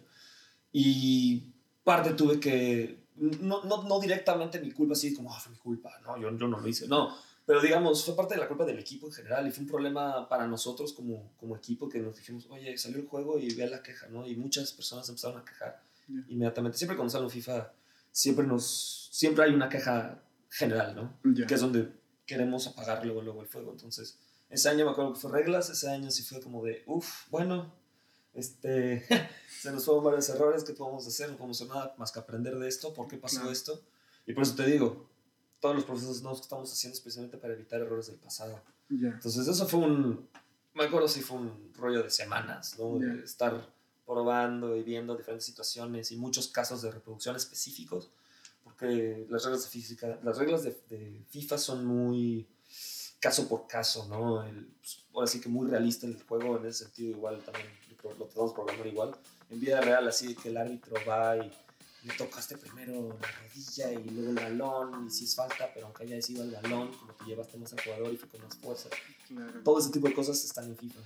Y parte tuve que, no, no, no directamente mi culpa, así como, ah, fue mi culpa, no, yo, yo no lo hice, no. Pero digamos, fue parte de la culpa del equipo en general y fue un problema para nosotros como, como equipo que nos dijimos, oye, salió el juego y ve la queja, ¿no? Y muchas personas empezaron a quejar inmediatamente. Siempre cuando sale un FIFA, siempre, nos, siempre hay una queja general, ¿no? Ya. Que es donde queremos apagar luego, luego el fuego. Entonces, ese año me acuerdo que fue reglas, ese año sí fue como de, uff, bueno, este, se nos fueron varios errores, ¿qué podemos hacer? No podemos hacer nada más que aprender de esto, ¿por qué pasó esto? Y por eso te digo, todos los procesos nuevos que estamos haciendo es precisamente para evitar errores del pasado. Ya. Entonces eso fue un, me acuerdo si fue un rollo de semanas, ¿no? De Ya. estar probando y viendo diferentes situaciones y muchos casos de reproducción específicos, porque las reglas de física, las reglas de, de FIFA son muy caso por caso, ¿no? El, pues, ahora sí que muy realista el juego en ese sentido, igual también lo, lo podemos programar igual. En vida real, así que el árbitro va y le tocaste primero la rodilla y luego el balón, y si es falta, pero aunque haya sido el balón, como que llevaste más al jugador y fue con más fuerza. Claro. Todo ese tipo de cosas están en FIFA.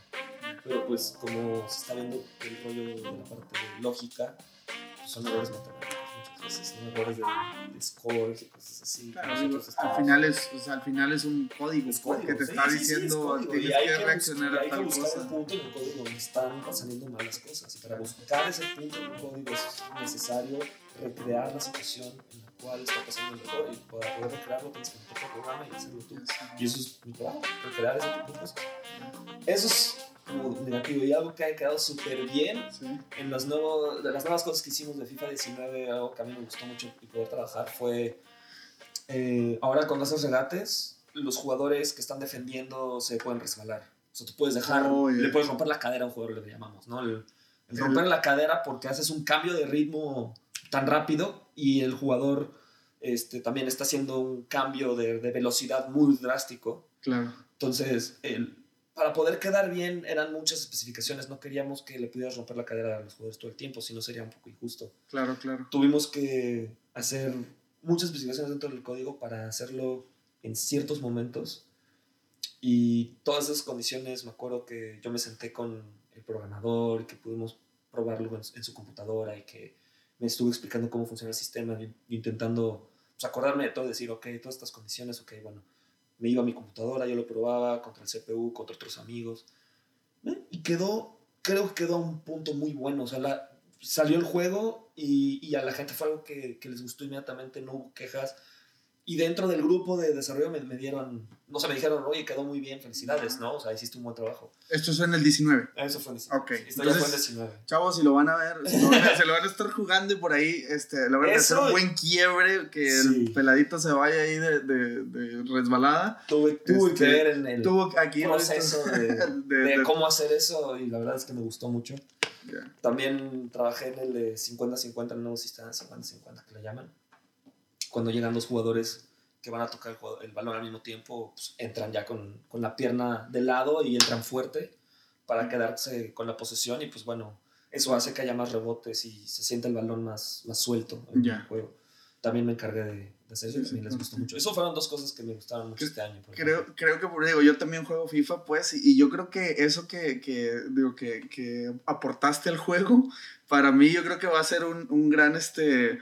Pero pues como se está viendo el rollo de la parte lógica, pues, son errores matemáticos muchas veces, ¿no? errores de, de scores y cosas así. Claro, Nosotros al final es, o sea, al final es un código, es pues, código, que te sí, está sí, es diciendo código, tienes que reaccionar a hay que tal buscar cosa. un punto en el código donde están saliendo mal las cosas. Y para buscar ese punto en el código es necesario recrear la situación en la cual está pasando el error. Y para poder recrearlo tienes que meter el programa y hacerlo tú. Y eso es mi trabajo, recrear ese tipo de cosas. Eso es como negativo. Y algo que ha quedado súper bien Sí. en los nuevos, de las nuevas cosas que hicimos de FIFA 19, algo que a mí me gustó mucho y poder trabajar fue eh, ahora con esos regates, los jugadores que están defendiendo se pueden resbalar. O sea, tú puedes dejar, Oh, yeah. le puedes romper la cadera a un jugador, le llamamos, ¿no? El, el El- romper la cadera porque haces un cambio de ritmo tan rápido y el jugador este, también está haciendo un cambio de, de velocidad muy drástico. Claro. Entonces, el- para poder quedar bien eran muchas especificaciones. No queríamos que le pudieras romper la cadera a los jugadores todo el tiempo, si no sería un poco injusto. Claro, claro. Tuvimos que hacer muchas especificaciones dentro del código para hacerlo en ciertos momentos. Y todas esas condiciones, me acuerdo que yo me senté con el programador y que pudimos probarlo en, en su computadora y que me estuvo explicando cómo funciona el sistema, intentando pues, acordarme de todo, decir, ok, todas estas condiciones, ok, bueno, me iba a mi computadora, yo lo probaba contra el CPU, contra otros amigos. ¿eh? Y quedó, creo que quedó a un punto muy bueno. O sea, la, salió el juego y, y, a la gente fue algo que, que les gustó inmediatamente, no hubo quejas. Y dentro del grupo de desarrollo me, me, dieron, no sé, me dijeron, oye, quedó muy bien, felicidades, ¿no? O sea, hiciste un buen trabajo. Esto fue en el 19. Eso fue en el 19. Ok. Esto ya fue en el 19. Chavos, si lo van a ver, si lo van a, se lo van a estar jugando y por ahí, este, lo van a hacer un buen quiebre, que sí. el peladito se vaya ahí de, de, de resbalada. Tuve, tuve este, que ver en el tuvo aquí proceso de, de, de, cómo hacer eso y la verdad es que me gustó mucho. Yeah. También trabajé en el de 50-50, el nuevo sistema 50-50 que le llaman. Cuando llegan dos jugadores que van a tocar el, el balón al mismo tiempo, pues, entran ya con, con, la pierna de lado y entran fuerte para quedarse con la posesión y pues bueno, eso hace que haya más rebotes y se sienta el balón más, más suelto en yeah. el juego. También me encargué de, de hacer eso sí, también les gustó mucho. Eso fueron dos cosas que me gustaron mucho creo, este año. creo, creo que por digo, yo también juego FIFA, pues, y, y yo creo que eso que, que digo, que, que aportaste al juego, para mí yo creo que va a ser un, un gran, este,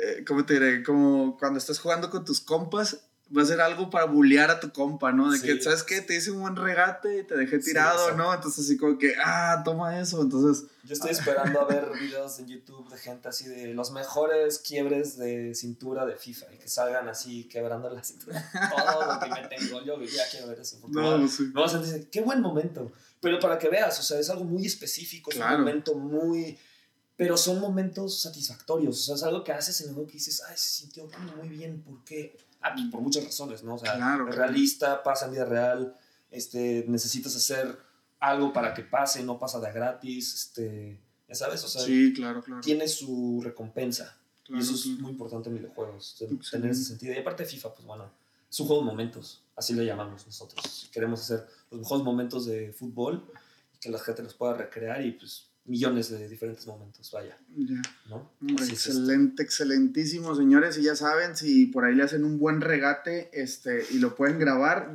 eh, ¿cómo te diré? Como cuando estás jugando con tus compas, va a ser algo para bullear a tu compa, ¿no? De sí. que, ¿sabes qué? Te hice un buen regate y te dejé tirado, sí, ¿no? Entonces, así como que, ah, toma eso. Entonces. Yo estoy esperando a ver videos en YouTube de gente así de los mejores quiebres de cintura de FIFA y que salgan así quebrando la cintura. Todo lo que me tengo. Yo ya quiero ver eso. Porque no, sí. vas a decir, qué buen momento. Pero para que veas, o sea, es algo muy específico, es claro. un momento muy pero son momentos satisfactorios, o sea, es algo que haces en el juego que dices, ay, se sintió muy bien, ¿por qué? Ah, pues por muchas razones, ¿no? O sea, claro, realista, pasa en vida real, este, necesitas hacer algo para que pase, no pasa de gratis, este, ya sabes, o sea, sí, claro, claro. tiene su recompensa. Claro, y eso es muy importante en videojuegos, Sí. tener ese sentido. Y aparte FIFA, pues bueno, es un juego de momentos, así le llamamos nosotros. Queremos hacer los mejores momentos de fútbol que la gente los pueda recrear y pues millones de diferentes momentos, vaya. Ya. ¿no? Así es excelente, excelentísimo, señores. Y ya saben, si por ahí le hacen un buen regate este, y lo pueden grabar,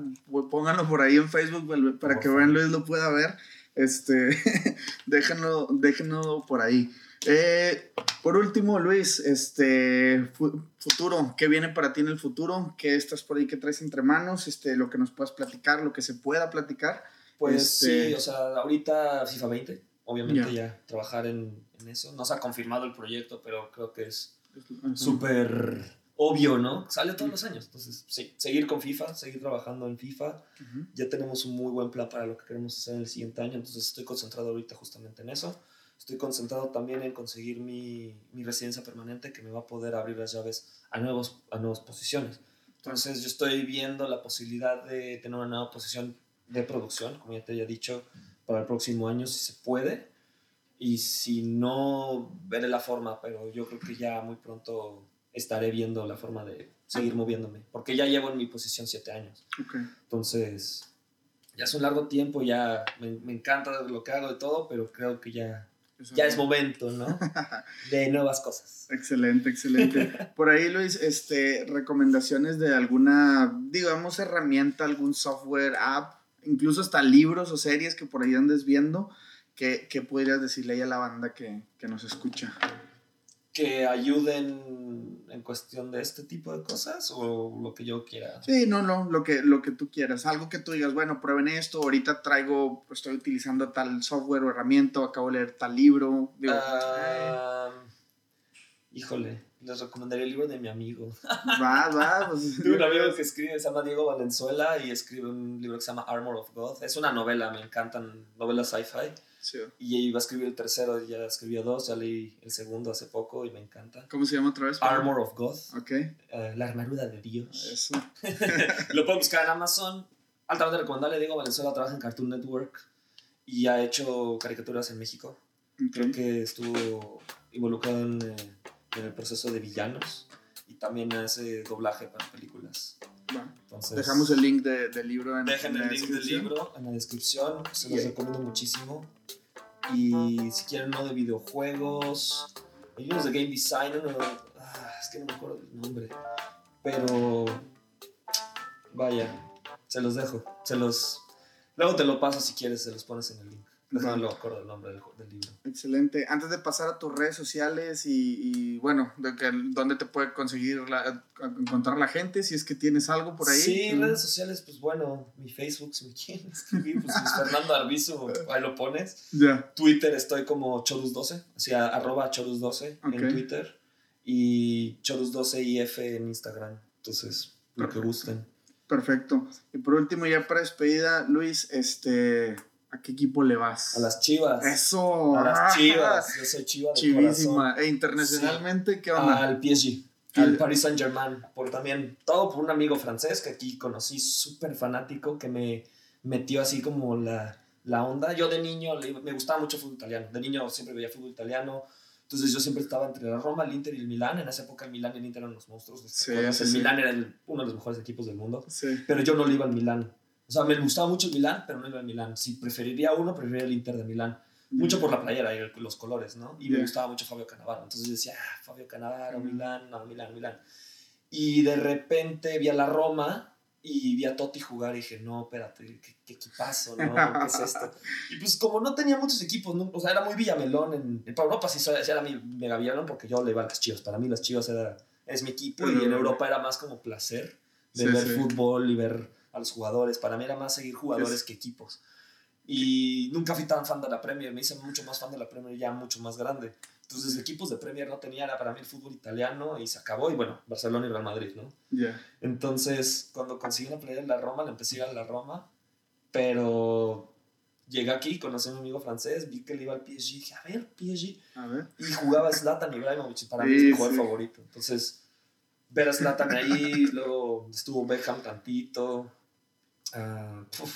pónganlo por ahí en Facebook para que vean Luis lo pueda ver. Este, déjenlo, déjenlo por ahí. Eh, por último, Luis, este fu- futuro, ¿qué viene para ti en el futuro? ¿Qué estás por ahí que traes entre manos? Este, lo que nos puedas platicar, lo que se pueda platicar. Pues Este- sí, o sea, ahorita FIFA 20, obviamente Ya. ya trabajar en, en eso. No se ha confirmado el proyecto, pero creo que es súper obvio, ¿no? Sale todos los años. Entonces, sí, seguir con FIFA, seguir trabajando en FIFA. Ya tenemos un muy buen plan para lo que queremos hacer en el siguiente año, entonces estoy concentrado ahorita justamente en eso. Estoy concentrado también en conseguir mi, mi residencia permanente que me va a poder abrir las llaves a, nuevos, a nuevas posiciones. Entonces yo estoy viendo la posibilidad de tener una nueva posición de producción, como ya te había dicho, para el próximo año, si se puede. Y si no, veré la forma, pero yo creo que ya muy pronto estaré viendo la forma de seguir moviéndome, porque ya llevo en mi posición siete años. Ok. Entonces, ya es un largo tiempo, ya me, me encanta lo que hago de todo, pero creo que ya, Eso ya es momento, ¿no? De nuevas cosas. Excelente, excelente. Por ahí, Luis, este, recomendaciones de alguna, digamos, herramienta, algún software, app, incluso hasta libros o series que por ahí andes viendo, que, que podrías decirle ahí a la banda que, que nos escucha. Que ayuden en cuestión de este tipo de cosas o lo que yo quiera. Sí, no, no, lo que, lo que tú quieras. Algo que tú digas, bueno, prueben esto, ahorita traigo, estoy utilizando tal software o herramienta, acabo de leer tal libro. Digo, Ah, híjole, les recomendaría el libro de mi amigo. va, va. Pues, Tengo un amigo que escribe, se llama Diego Valenzuela y escribe un libro que se llama Armor of God. Es una novela, me encantan novelas sci-fi. Sí. Y iba a escribir el tercero, ya escribió dos, ya leí el segundo hace poco y me encanta. ¿Cómo se llama otra vez? Armor of God, Ok, eh, la armadura de Dios. eso. Lo pueden buscar en Amazon. Altamente recomendable, Diego Valenzuela trabaja en Cartoon Network y ha hecho caricaturas en México. Creo Ok. que estuvo involucrado en, eh, en el proceso de villanos y también hace doblaje para películas. Va. Entonces, Dejamos el link de- del libro en, Dejen en la el link del descripción. libro en la descripción, se los Yeah. recomiendo muchísimo. Y si quieren uno de videojuegos, hay unos de game design, uno, ah, es que no me acuerdo del nombre, pero vaya, se los dejo, se los, luego te lo paso si quieres, se los pones en el link. No me acuerdo el nombre del, del, libro. Excelente. Antes de pasar a tus redes sociales y, y bueno, de que, dónde te puede conseguir la, encontrar la gente, si es que tienes algo por ahí. Sí, redes sociales, pues bueno, mi Facebook, si me quieren escribir, pues es Fernando Arbizu, ahí lo pones. Ya. Twitter estoy como Chorus12, o sea, arroba Chorus12 Ok. en Twitter y Chorus12IF en Instagram. Entonces, lo que gusten. Perfecto. Y por último, ya para despedida, Luis, este, ¿a qué equipo le vas? A las chivas. Eso. A las chivas. Yo soy chiva de Chivísima. corazón. E internacionalmente, ¿qué onda? Al PSG. Al Paris Saint Germain. Por también, todo por un amigo francés que aquí conocí, súper fanático, que me metió así como la, la onda. Yo de niño me gustaba mucho el fútbol italiano. De niño siempre veía fútbol italiano. Entonces yo siempre estaba entre la Roma, el Inter y el Milán. En esa época el Milán y el Inter eran los monstruos. ¿te Sí, sí, el sí. Milán era el- uno de los mejores equipos del mundo. Sí. Pero yo no le iba al Milán. O sea, me gustaba mucho el Milán, pero no iba al Milán. Si preferiría uno, preferiría el Inter de Milán. Mucho por la playera y el- los colores, ¿no? Y me gustaba mucho Fabio Cannavaro. Entonces decía, ah, Fabio Cannavaro, Ujú. Milán, no, Milán, Milán. Y de repente vi a la Roma y vi a Totti jugar y dije, no, espérate, qué, qué equipazo, ¿no? ¿Qué es esto? Y pues como no tenía muchos equipos, ¿no? o sea, era muy Villamelón. En, en Europa sí, sí era mi mega Villamelón porque yo le iba a las Chivas. Para mí las Chivas era, es mi equipo y en Europa era más como placer de Sí, ver sí. fútbol y ver a los jugadores. Para mí era más seguir jugadores Es- que equipos. Y nunca fui tan fan de la Premier, me hice mucho más fan de la Premier ya mucho más grande. Entonces equipos de Premier no tenía, era para mí el fútbol italiano y se acabó. Y bueno, Barcelona y Real Madrid, ¿no? Ya. Entonces, cuando conseguí la playera de la Roma, le empecé a ir a la Roma, pero llegué aquí, conocí a mi amigo francés, vi que le iba al PSG, dije, a ver, PSG, A ver. y jugaba Zlatan Ibrahimovic, para mí es mi jugador sí. favorito. Entonces, ver a Zlatan ahí, luego estuvo Beckham tantito, ah, uf,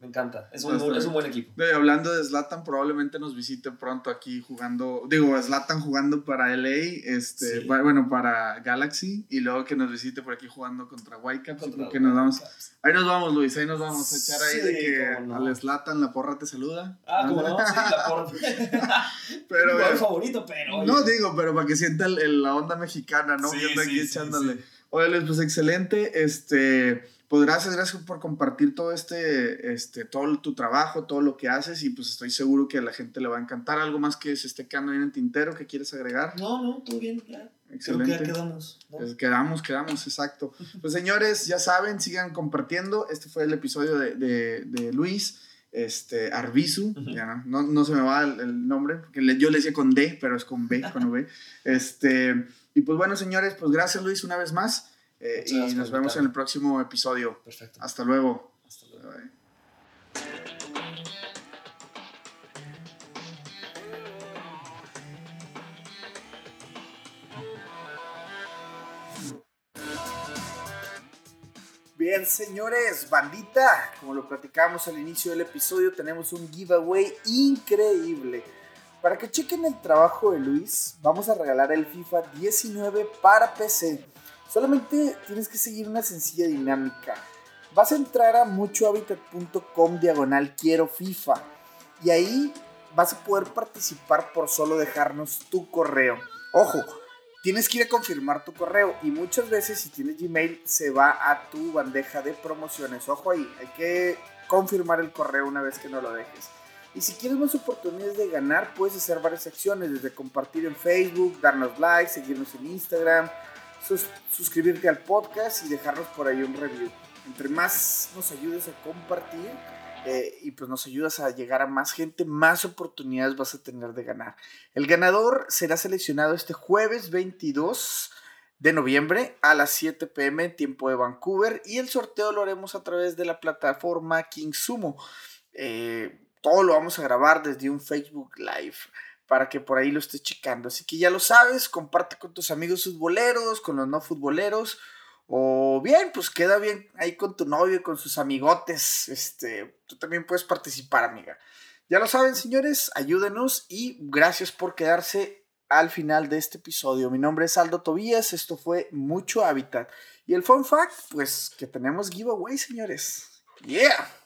me encanta, es un, Está es un buen equipo. De- hablando de Zlatan, probablemente nos visite pronto aquí jugando, digo, Zlatan jugando para LA, este, Sí. bueno, para Galaxy, y luego que nos visite por aquí jugando contra Whitecaps, Contra que nos vamos, ahí nos vamos Luis, ahí nos vamos a echar ahí de que no. al Zlatan la porra te saluda. Ah, como no, sí, la por... Pero, eh, favorito, pero... No oye, digo, pero para que sienta el- el- la onda mexicana, ¿no? Que sí, aquí echándole. Oye, Luis, pues excelente. Este, pues gracias, gracias por compartir todo este, este, todo tu trabajo, todo lo que haces y pues estoy seguro que a la gente le va a encantar. ¿Algo más que se esté quedando ahí en el tintero que quieres agregar? No, no, todo bien, ya. Creo que Excelente. ya quedamos. ¿no? Pues quedamos, quedamos, exacto. Pues señores, ya saben, sigan compartiendo. Este fue el episodio de, de, de Luis este, Arbizu. Ya no, no, no se me va el, el nombre, porque le- yo le decía con D, pero es con B, con V. Este, y pues bueno, señores, pues gracias Luis una vez más. Eh, y nos vemos en el próximo episodio. Perfecto. Hasta luego. Hasta luego. Bye. Bien, señores, bandita, como lo platicamos al inicio del episodio, tenemos un giveaway increíble. Para que chequen el trabajo de Luis, vamos a regalar el FIFA 19 para PC. Solamente tienes que seguir una sencilla dinámica. Vas a entrar a muchohabitat.com diagonal quiero FIFA y ahí vas a poder participar por solo dejarnos tu correo. Ojo, tienes que ir a confirmar tu correo y muchas veces si tienes Gmail se va a tu bandeja de promociones. Ojo ahí, hay que confirmar el correo una vez que no lo dejes. Y si quieres más oportunidades de ganar, puedes hacer varias acciones, desde compartir en Facebook, darnos like, seguirnos en Instagram, sus- suscribirte al podcast y dejarnos por ahí un review. Entre más nos ayudes a compartir eh, y pues nos ayudas a llegar a más gente, más oportunidades vas a tener de ganar. El ganador será seleccionado este jueves 22 de noviembre a las 7 pm tiempo de Vancouver y el sorteo lo haremos a través de la plataforma King Sumo. Eh, todo lo vamos a grabar desde un Facebook Live para que por ahí lo estés checando. Así que ya lo sabes, comparte con tus amigos futboleros, con los no futboleros. O bien, pues queda bien ahí con tu novio, con sus amigotes. Este, tú también puedes participar, amiga. Ya lo saben, señores, ayúdenos y gracias por quedarse al final de este episodio. Mi nombre es Aldo Tobías, esto fue Mucho Hábitat. Y el fun fact, pues que tenemos giveaway, señores. Yeah.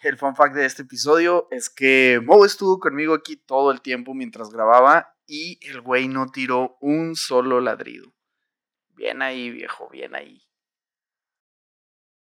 El fun fact de este episodio es que Mo estuvo conmigo aquí todo el tiempo mientras grababa y el güey no tiró un solo ladrido. Bien ahí, viejo, bien ahí.